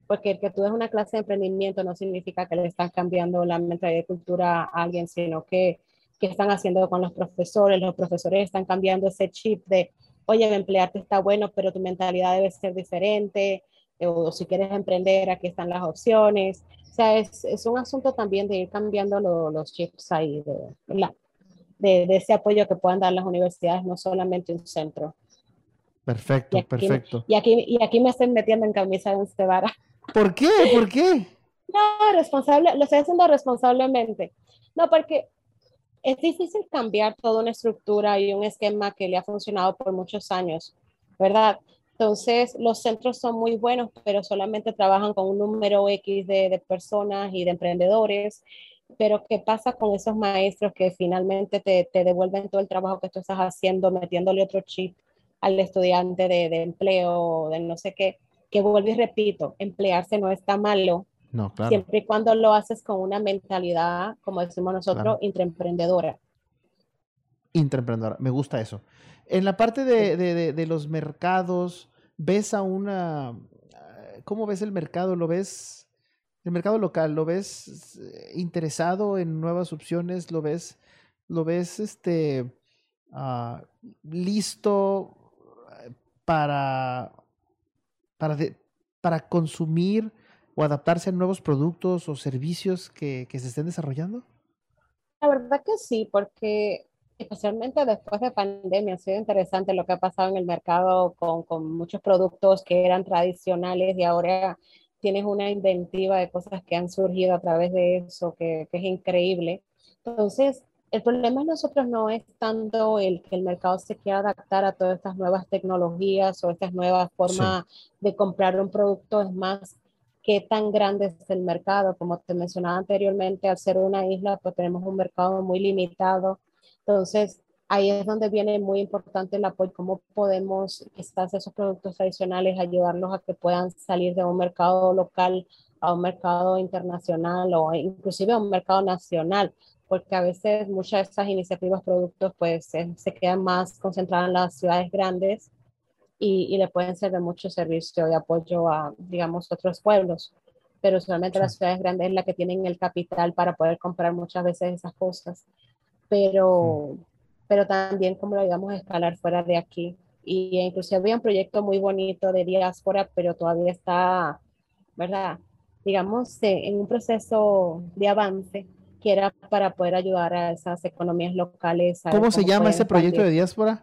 porque el que tú des una clase de emprendimiento no significa que le estás cambiando la mentalidad de cultura a alguien, sino que, que están haciendo con los profesores. Los profesores están cambiando ese chip de, oye, emplearte está bueno, pero tu mentalidad debe ser diferente, o, si quieres emprender, aquí están las opciones. O sea, es, es un asunto también de ir cambiando los chips ahí, de, de, de, ese apoyo que puedan dar las universidades, no solamente un centro. Perfecto, perfecto. Y aquí, y aquí me estoy metiendo en camisa de once varas. ¿Por qué? ¿Por qué? No, responsable, lo estoy haciendo responsablemente. No, porque es difícil cambiar toda una estructura y un esquema que le ha funcionado por muchos años, ¿verdad? Entonces, los centros son muy buenos, pero solamente trabajan con un número X de, de, personas y de emprendedores. Pero, ¿qué pasa con esos maestros que finalmente te, te, devuelven todo el trabajo que tú estás haciendo, metiéndole otro chip al estudiante de, de empleo, de no sé qué? que vuelvo y repito, emplearse no está malo. No, claro. Siempre y cuando lo haces con una mentalidad, como decimos nosotros, intraemprendedora. Intraemprendedora, me gusta eso. En la parte de, de, de, los mercados, ¿ves a una... ¿Cómo ves el mercado? ¿Lo ves, el mercado local, lo ves eh, interesado en nuevas opciones? ¿Lo ves, lo ves este, uh, listo para para, para consumir o adaptarse a nuevos productos o servicios que, que se estén desarrollando? La verdad que sí, porque especialmente después de pandemia ha sido interesante lo que ha pasado en el mercado con, con muchos productos que eran tradicionales y ahora tienes una inventiva de cosas que han surgido a través de eso que, que es increíble. Entonces, el problema de nosotros no es tanto el que el mercado se quiera adaptar a todas estas nuevas tecnologías o estas nuevas formas de comprar un producto, es más qué tan grande es el mercado. Como te mencionaba anteriormente, al ser una isla, pues tenemos un mercado muy limitado. Entonces, ahí es donde viene muy importante el apoyo, cómo podemos, quizás esos productos tradicionales, ayudarlos a que puedan salir de un mercado local a un mercado internacional o inclusive a un mercado nacional porque a veces muchas de estas iniciativas, productos, pues se, quedan más concentradas en las ciudades grandes y, y, le pueden ser de mucho servicio y apoyo a, digamos, otros pueblos. Pero solamente las ciudades grandes es la que tienen el capital para poder comprar muchas veces esas cosas. Pero, pero también como lo digamos escalar fuera de aquí. Y inclusive había un proyecto muy bonito de diáspora, pero todavía está, ¿verdad? Digamos, en un proceso de avance que era para poder ayudar a esas economías locales. ¿Cómo se llama ese proyecto de diáspora?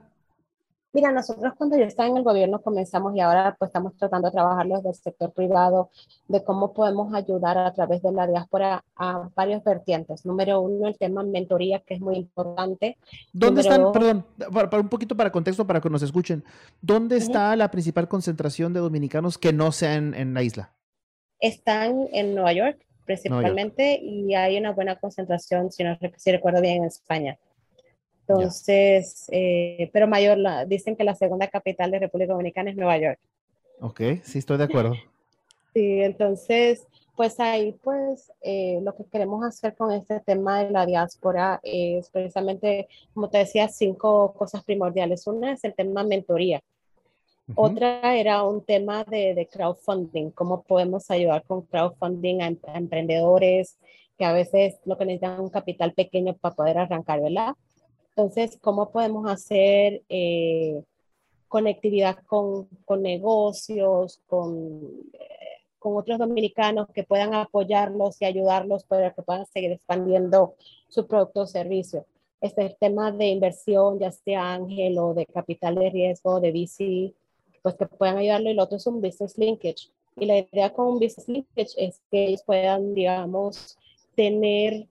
Mira, nosotros cuando yo estaba en el gobierno comenzamos y ahora pues estamos tratando de trabajar desde el sector privado, de cómo podemos ayudar a través de la diáspora a varios vertientes. Número uno, el tema mentoría, que es muy importante. ¿Dónde están, perdón, para, un poquito para contexto para que nos escuchen, ¿dónde está la principal concentración de dominicanos que no sean en la isla? Están en Nueva York, principalmente y hay una buena concentración, si, no, si recuerdo bien, en España. Entonces, eh, pero mayor, la, dicen que la segunda capital de República Dominicana es Nueva York. Ok, sí, estoy de acuerdo. Sí, entonces, pues ahí, pues, eh, lo que queremos hacer con este tema de la diáspora es precisamente, como te decía, cinco cosas primordiales. Una es el tema mentoría. Otra era un tema de, crowdfunding, cómo podemos ayudar con crowdfunding a, emprendedores que a veces lo que necesitan es un capital pequeño para poder arrancar, ¿verdad? Entonces, ¿cómo podemos hacer eh, conectividad con, con negocios, con, eh, con otros dominicanos que puedan apoyarlos y ayudarlos para que puedan seguir expandiendo su producto o servicio? Este tema de inversión, ya sea ángel o de capital de riesgo, de VC, pues que puedan ayudarlo y lo otro es un business linkage. Y la idea con un business linkage es que ellos puedan, digamos, tener,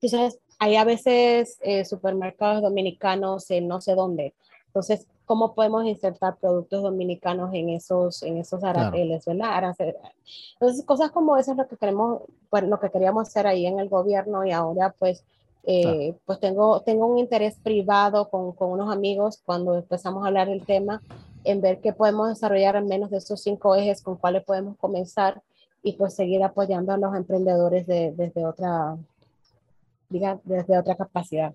tú sabes, hay a veces eh, supermercados dominicanos en no sé dónde. Entonces, ¿cómo podemos insertar productos dominicanos en esos, en esos aranceles, ¿verdad? Entonces, cosas como eso es lo que queremos, pues, lo que queríamos hacer ahí en el gobierno y ahora, pues, eh, pues tengo, tengo un interés privado con, con, unos amigos cuando empezamos a hablar del tema en ver qué podemos desarrollar en menos de esos cinco ejes con cuáles podemos comenzar y pues seguir apoyando a los emprendedores desde otra, diga, desde otra capacidad.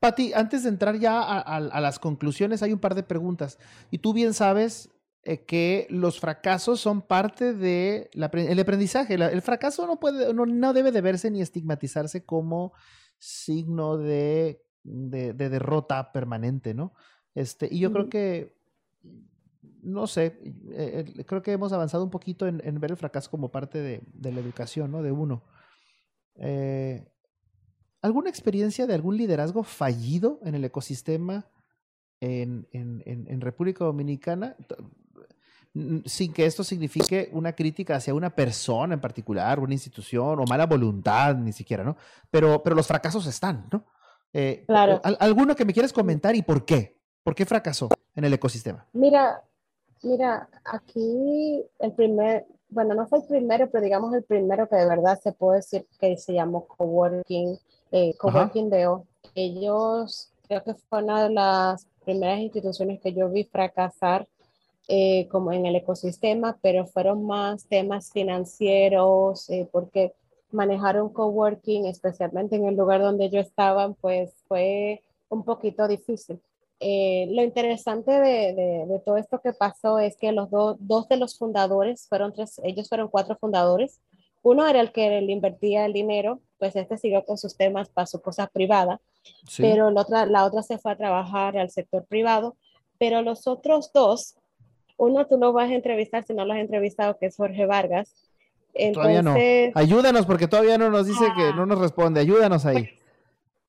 Pati, antes de entrar ya a, las conclusiones, hay un par de preguntas. Y tú bien sabes eh, que los fracasos son parte del de aprendizaje. el fracaso no, puede, no, debe de verse ni estigmatizarse como signo de, de, derrota permanente, ¿no? Este, y yo creo que no sé, eh, eh, creo que hemos avanzado un poquito en, ver el fracaso como parte de, la educación, ¿no? De uno. Eh, ¿Alguna experiencia de algún liderazgo fallido en el ecosistema en, en, República Dominicana? Sin que esto signifique una crítica hacia una persona en particular, una institución o mala voluntad, ni siquiera, ¿no? Pero, pero los fracasos están, ¿no? claro. ¿Alguno que me quieras comentar y por qué? ¿Por qué fracasó en el ecosistema? Mira, Mira, aquí el primer, bueno, no fue el primero, pero digamos el primero que de verdad se puede decir que se llamó Coworking, eh, Coworking Deo. Ellos creo que fue una de las primeras instituciones que yo vi fracasar eh, como en el ecosistema, pero fueron más temas financieros, eh, porque manejar un coworking, especialmente en el lugar donde yo estaba, pues fue un poquito difícil. Eh, lo interesante de, de, todo esto que pasó es que los dos de los fundadores fueron tres, ellos fueron cuatro fundadores. Uno era el que le invertía el dinero, pues este siguió con sus temas para su cosa privada, pero la otra, la otra se fue a trabajar al sector privado, pero los otros dos, uno tú no vas a entrevistar si no lo has entrevistado, que es Jorge Vargas. todavía no. Ayúdanos porque todavía no nos dice que ah. no nos responde. Ayúdanos ahí. Pues,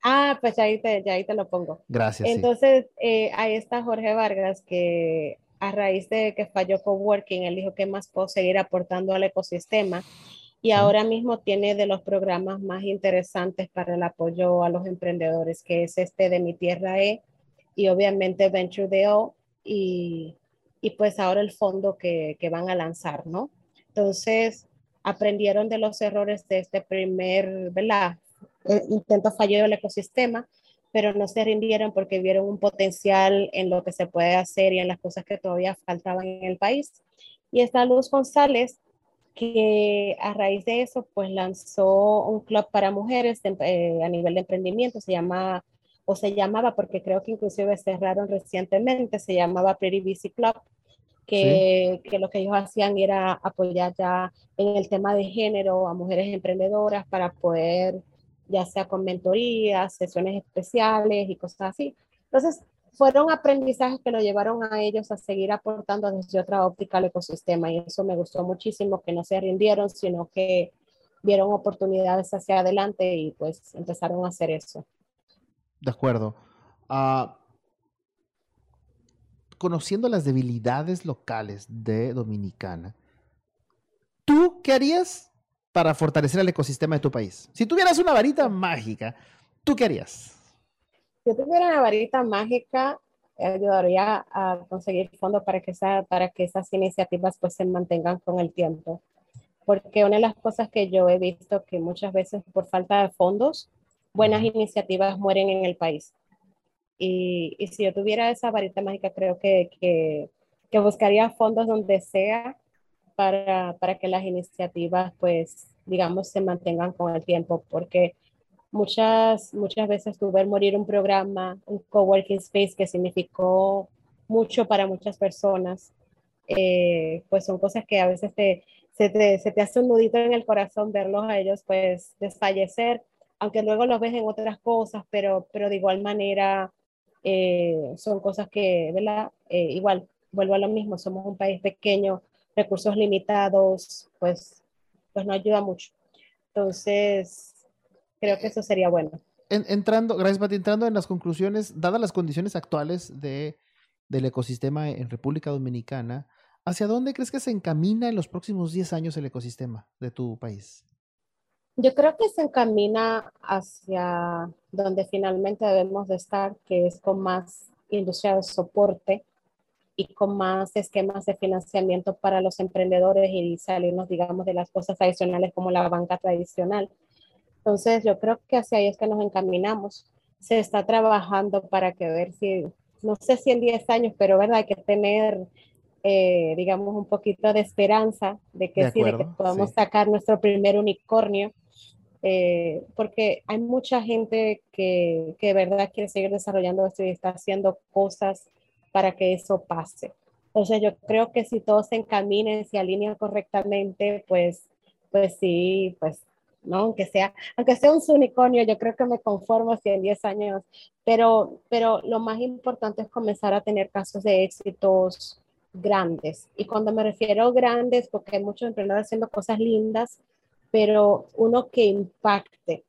Ah, pues ahí te, ya ahí te lo pongo. Gracias. Entonces, eh, ahí está Jorge Vargas, que a raíz de que falló Coworking, él dijo que más puedo seguir aportando al ecosistema y ahora mismo tiene de los programas más interesantes para el apoyo a los emprendedores, que es este de Mi Tierra E y obviamente Venture DO y, y pues ahora el fondo que, que van a lanzar, ¿no? Entonces, aprendieron de los errores de este primer, ¿verdad? Eh, intento fallido del ecosistema, pero no se rindieron porque vieron un potencial en lo que se puede hacer y en las cosas que todavía faltaban en el país. Y está Luz González, que a raíz de eso, pues lanzó un club para mujeres eh, a nivel de emprendimiento, se llama, o se llamaba, porque creo que inclusive cerraron recientemente, se llamaba Pretty Busy Club, que, que, lo que ellos hacían era apoyar ya en el tema de género a mujeres emprendedoras para poder ya sea con mentorías, sesiones especiales y cosas así. Entonces, fueron aprendizajes que lo llevaron a ellos a seguir aportando desde otra óptica al ecosistema y eso me gustó muchísimo, que no se rindieron, sino que vieron oportunidades hacia adelante y pues empezaron a hacer eso. De acuerdo. Ah, conociendo las debilidades locales de Dominicana, ¿tú qué harías para fortalecer el ecosistema de tu país? Si tuvieras una varita mágica, ¿tú qué harías? Si yo tuviera una varita mágica, ayudaría a conseguir fondos para que, para que esas iniciativas pues se mantengan con el tiempo. Porque una de las cosas que yo he visto que muchas veces por falta de fondos, buenas iniciativas mueren en el país. Y, y si yo tuviera esa varita mágica, creo que, que, que buscaría fondos donde sea para, para que las iniciativas, pues, digamos, se mantengan con el tiempo, porque muchas, muchas veces tuve morir un programa, un coworking space que significó mucho para muchas personas, eh, pues son cosas que a veces te, se, te, se te hace un nudito en el corazón verlos a ellos, pues, desfallecer, aunque luego los ves en otras cosas, pero, pero de igual manera eh, son cosas que, ¿verdad? Eh, igual, vuelvo a lo mismo, somos un país pequeño, recursos limitados, pues, pues no ayuda mucho. Entonces, creo que eso sería bueno. entrando, gracias Pati, entrando en las conclusiones, dadas las condiciones actuales de, del ecosistema en República Dominicana, ¿hacia dónde crees que se encamina en los próximos 10 años el ecosistema de tu país? Yo creo que se encamina hacia donde finalmente debemos de estar, que es con más industria de soporte y con más esquemas de financiamiento para los emprendedores y salirnos, digamos, de las cosas tradicionales como la banca tradicional. Entonces, yo creo que hacia ahí es que nos encaminamos. Se está trabajando para que ver si, no sé si en 10 años, pero verdad, hay que tener, eh, digamos, un poquito de esperanza de que sí, de que podamos sacar nuestro primer unicornio. Eh, porque hay mucha gente que, que de verdad quiere seguir desarrollando esto y está haciendo cosas para que eso pase. Entonces yo creo que si todos se encaminen, se alinean correctamente, pues, pues sí, pues, ¿no? Aunque sea, aunque sea un unicornio, yo creo que me conformo si en 10 años, pero, pero lo más importante es comenzar a tener casos de éxitos grandes. Y cuando me refiero a grandes, porque hay muchos emprendedores haciendo cosas lindas, pero uno que impacte.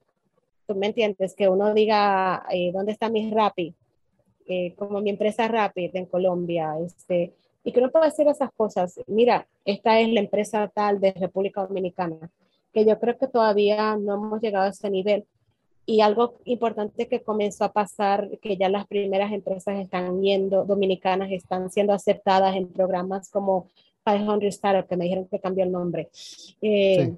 ¿Tú me entiendes? Que uno diga, eh, ¿dónde está mi Rappi? Eh, como mi empresa Rapid en Colombia, este, y que no puedo hacer esas cosas. Mira, esta es la empresa tal de República Dominicana, que yo creo que todavía no hemos llegado a ese nivel. Y algo importante que comenzó a pasar, que ya las primeras empresas están yendo, dominicanas, están siendo aceptadas en programas como 500 Startup, que me dijeron que cambió el nombre. Eh, sí.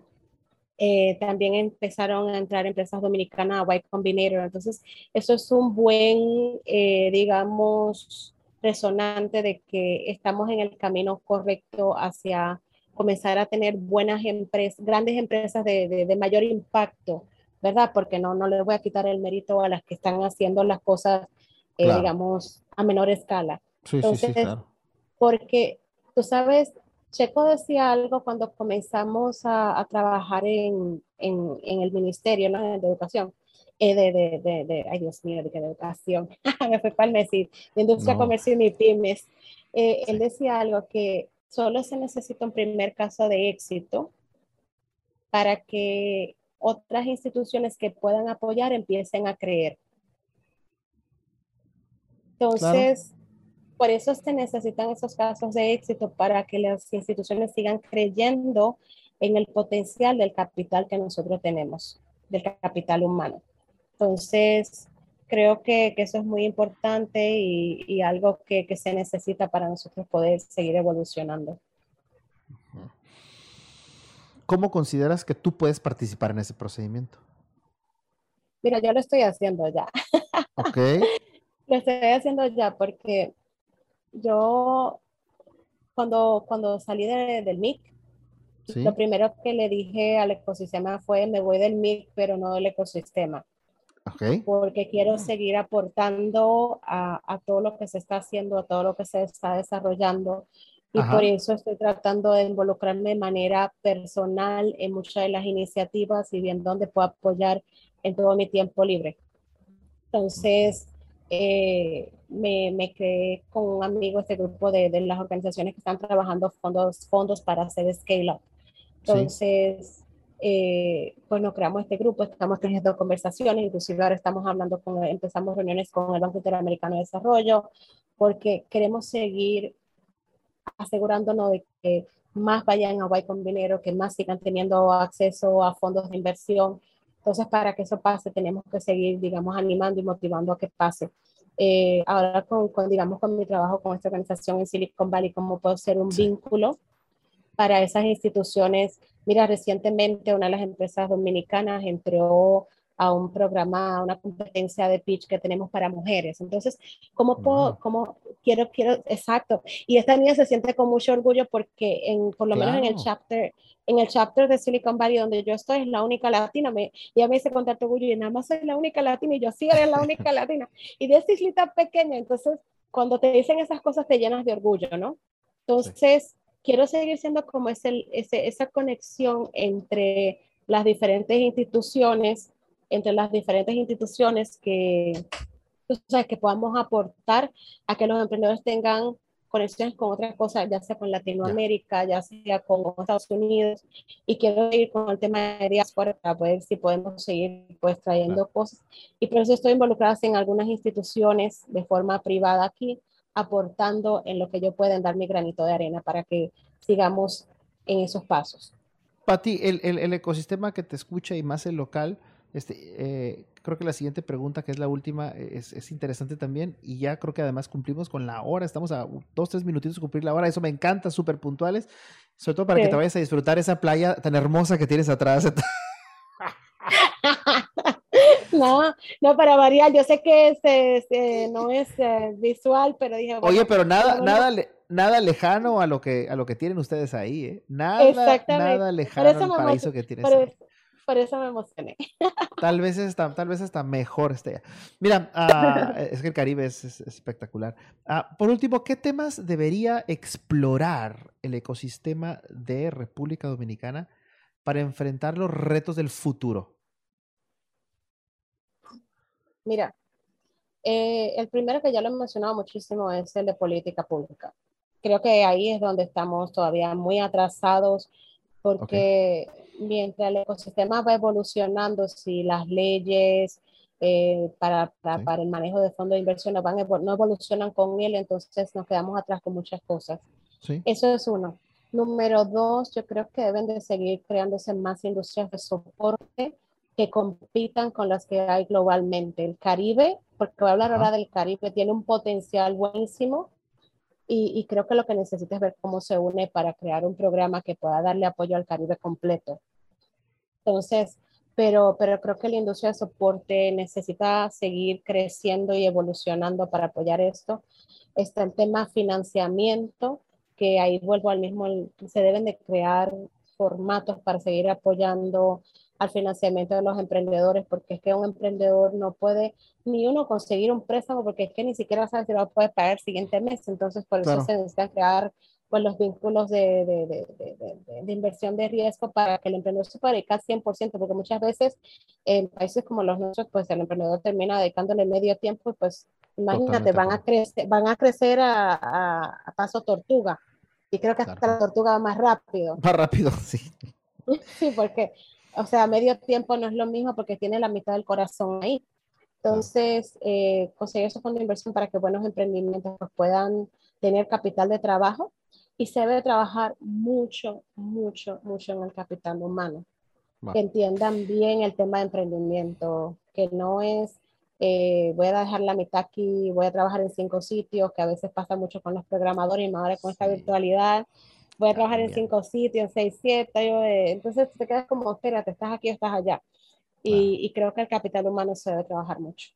Eh, también empezaron a entrar empresas dominicanas a Y Combinator. Entonces, eso es un buen, eh, digamos, resonante de que estamos en el camino correcto hacia comenzar a tener buenas empresas, grandes empresas de, de, mayor impacto, ¿verdad? Porque no, no les voy a quitar el mérito a las que están haciendo las cosas, eh, digamos, a menor escala. Sí, Entonces, sí, sí, claro. Porque, tú sabes, Checo decía algo cuando comenzamos a, a trabajar en, en, en, el Ministerio ¿no? de Educación, eh, de, de, de, de, ay Dios mío, de, educación, me fue para decir, de Industria, no. Comercio y Pymes. Eh. Él decía algo que solo se necesita un primer caso de éxito para que otras instituciones que puedan apoyar empiecen a creer. Entonces, claro por eso se necesitan esos casos de éxito para que las instituciones sigan creyendo en el potencial del capital que nosotros tenemos, del capital humano. Entonces, creo que, que eso es muy importante y, y algo que, que, se necesita para nosotros poder seguir evolucionando. ¿Cómo consideras que tú puedes participar en ese procedimiento? Mira, yo lo estoy haciendo ya. Ok. lo estoy haciendo ya porque yo cuando, cuando salí de, del MIC, ¿Sí? lo primero que le dije al ecosistema fue, me voy del MIC, pero no del ecosistema. Okay. Porque quiero seguir aportando a, a, todo lo que se está haciendo, a todo lo que se está desarrollando. Y Ajá. por eso estoy tratando de involucrarme de manera personal en muchas de las iniciativas y viendo dónde puedo apoyar en todo mi tiempo libre. Entonces, eh, me, me, creé con un amigo este grupo de, de, las organizaciones que están trabajando fondos, fondos para hacer scale up. Entonces, sí. eh, bueno, creamos este grupo, estamos teniendo conversaciones, inclusive ahora estamos hablando con, empezamos reuniones con el Banco Interamericano de Desarrollo, porque queremos seguir asegurándonos de que más vayan a Y Combinero, que más sigan teniendo acceso a fondos de inversión. Entonces, para que eso pase, tenemos que seguir, digamos, animando y motivando a que pase. Eh, ahora con, con, digamos, con mi trabajo con esta organización en Silicon Valley, cómo puedo ser un sí. vínculo para esas instituciones. Mira, recientemente una de las empresas dominicanas entró a un programa, a una competencia de pitch que tenemos para mujeres. Entonces, ¿cómo puedo, cómo quiero, quiero, exacto. Y esta niña se siente con mucho orgullo porque en, por lo menos en el chapter, en el chapter de Silicon Valley donde yo estoy es la única latina. Me, ella me dice con tanto orgullo y nada más soy la única latina y yo sí eres la única latina. Y de esa islita pequeña, entonces cuando te dicen esas cosas te llenas de orgullo, ¿no? Entonces, quiero seguir siendo como ese, ese, esa conexión entre las diferentes instituciones entre las diferentes instituciones que, que podamos aportar a que los emprendedores tengan conexiones con otras cosas, ya sea con Latinoamérica, ya sea con Estados Unidos, y quiero ir con el tema de diáspora para ver si podemos seguir pues trayendo cosas. Y por eso estoy involucrada en algunas instituciones de forma privada aquí, aportando en lo que yo pueda dar mi granito de arena para que sigamos en esos pasos. Pati, el, el, el ecosistema que te escucha y más el local, este, eh, creo que la siguiente pregunta, que es la última, es, es, interesante también. Y ya creo que además cumplimos con la hora. Estamos a dos, tres minutitos de cumplir la hora. Eso me encanta, súper puntuales. Sobre todo para que te vayas a disfrutar esa playa tan hermosa que tienes atrás. No, no, para variar, yo sé que este, no es eh, visual, pero dije. Oye, pero nada, nada, nada lejano a lo que a lo que tienen ustedes ahí, ¿eh? Nada, nada lejano al paraíso que tienes. Ahí por eso me emocioné. Tal vez está, tal vez hasta mejor este. Mira, ah, es que el Caribe es, espectacular. Ah, por último, ¿qué temas debería explorar el ecosistema de República Dominicana para enfrentar los retos del futuro? Mira, eh, el primero que ya lo he mencionado muchísimo es el de política pública. Creo que ahí es donde estamos todavía muy atrasados porque mientras el ecosistema va evolucionando, si las leyes eh, para, para, el manejo de fondos de inversión no, van, no evolucionan con él, entonces nos quedamos atrás con muchas cosas. Eso es uno. Número dos, yo creo que deben de seguir creándose más industrias de soporte que compitan con las que hay globalmente. El Caribe, porque voy a hablar ahora del Caribe, tiene un potencial buenísimo y, creo que lo que necesita es ver cómo se une para crear un programa que pueda darle apoyo al Caribe completo. Entonces, pero, pero creo que la industria de soporte necesita seguir creciendo y evolucionando para apoyar esto. Está el tema financiamiento, que ahí vuelvo al mismo, se deben de crear formatos para seguir apoyando al financiamiento de los emprendedores, porque es que un emprendedor no puede ni uno conseguir un préstamo, porque es que ni siquiera sabe si lo puede pagar el siguiente mes. Entonces, por eso se necesitan crear pues, los vínculos de, de, de, de, inversión de riesgo para que el emprendedor se pueda dedicar 100%, porque muchas veces en países como los nuestros, pues el emprendedor termina dedicándole medio tiempo, pues imagínate, van a, crecer, van a crecer a, a, paso tortuga. Y creo que hasta la tortuga va más rápido. Más rápido, sí. Sí, porque o sea, medio tiempo no es lo mismo porque tiene la mitad del corazón ahí. Entonces, eh, conseguir esos fondos de inversión para que buenos emprendimientos pues, puedan tener capital de trabajo y se debe trabajar mucho, mucho, mucho en el capital humano. Que entiendan bien el tema de emprendimiento, que no es eh, voy a dejar la mitad aquí, voy a trabajar en cinco sitios, que a veces pasa mucho con los programadores y ahora con esta virtualidad voy a trabajar en cinco sitios, en seis, siete, eh, entonces te quedas como, espérate, estás aquí o estás allá. Y, creo que el capital humano se debe trabajar mucho.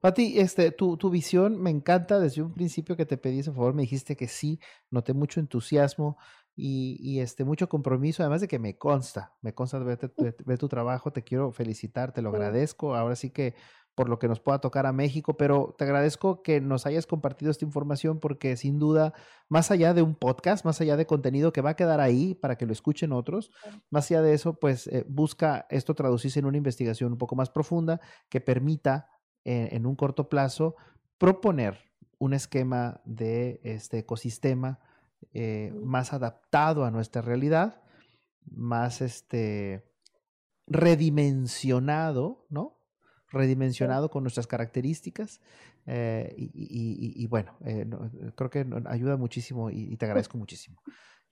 Pati, este, tu, tu, visión me encanta. Desde un principio que te pedí ese favor, me dijiste que sí, noté mucho entusiasmo y, y este, mucho compromiso, además de que me consta, me consta ver, ver tu trabajo, te quiero felicitar, te lo agradezco. Ahora sí que por lo que nos pueda tocar a México, pero te agradezco que nos hayas compartido esta información porque sin duda, más allá de un podcast, más allá de contenido que va a quedar ahí para que lo escuchen otros, más allá de eso, pues eh, busca esto traducirse en una investigación un poco más profunda que permita eh, en un corto plazo proponer un esquema de este ecosistema eh, más adaptado a nuestra realidad, más este redimensionado, ¿no? Redimensionado con nuestras características. Eh, y, bueno, eh, creo que ayuda muchísimo y, te agradezco muchísimo.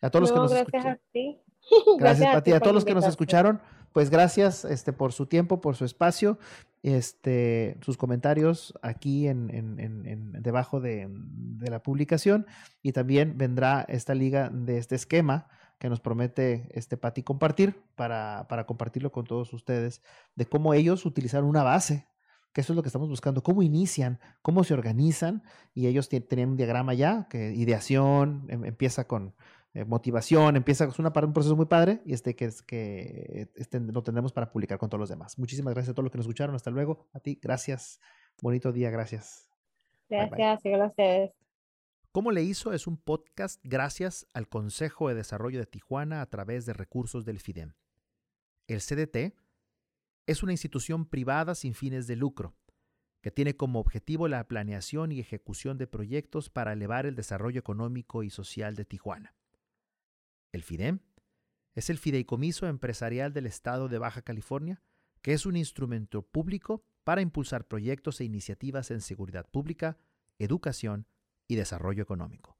A todos los que nos gracias a ti. Gracias, a ti. A todos los que nos escucharon, pues gracias este, por su tiempo, por su espacio, este, sus comentarios aquí en, en, debajo de, de, la publicación y también vendrá esta liga de este esquema que nos promete este Pati compartir para, para compartirlo con todos ustedes, de cómo ellos utilizaron una base que eso es lo que estamos buscando, cómo inician, cómo se organizan, y ellos tenían un diagrama ya, que ideación, em, empieza con eh, motivación, empieza, es una, un proceso muy padre, y este que, es, que este, lo tendremos para publicar con todos los demás. Muchísimas gracias a todos los que nos escucharon, hasta luego, a ti, gracias, bonito día, gracias. Gracias, bye, a. ¿Cómo le hizo? Es un podcast gracias al Consejo de Desarrollo de Tijuana a través de recursos del FIDEM. El CDT es una institución privada sin fines de lucro, que tiene como objetivo la planeación y ejecución de proyectos para elevar el desarrollo económico y social de Tijuana. El FIDEM es el Fideicomiso Empresarial del Estado de Baja California, que es un instrumento público para impulsar proyectos e iniciativas en seguridad pública, educación y desarrollo económico.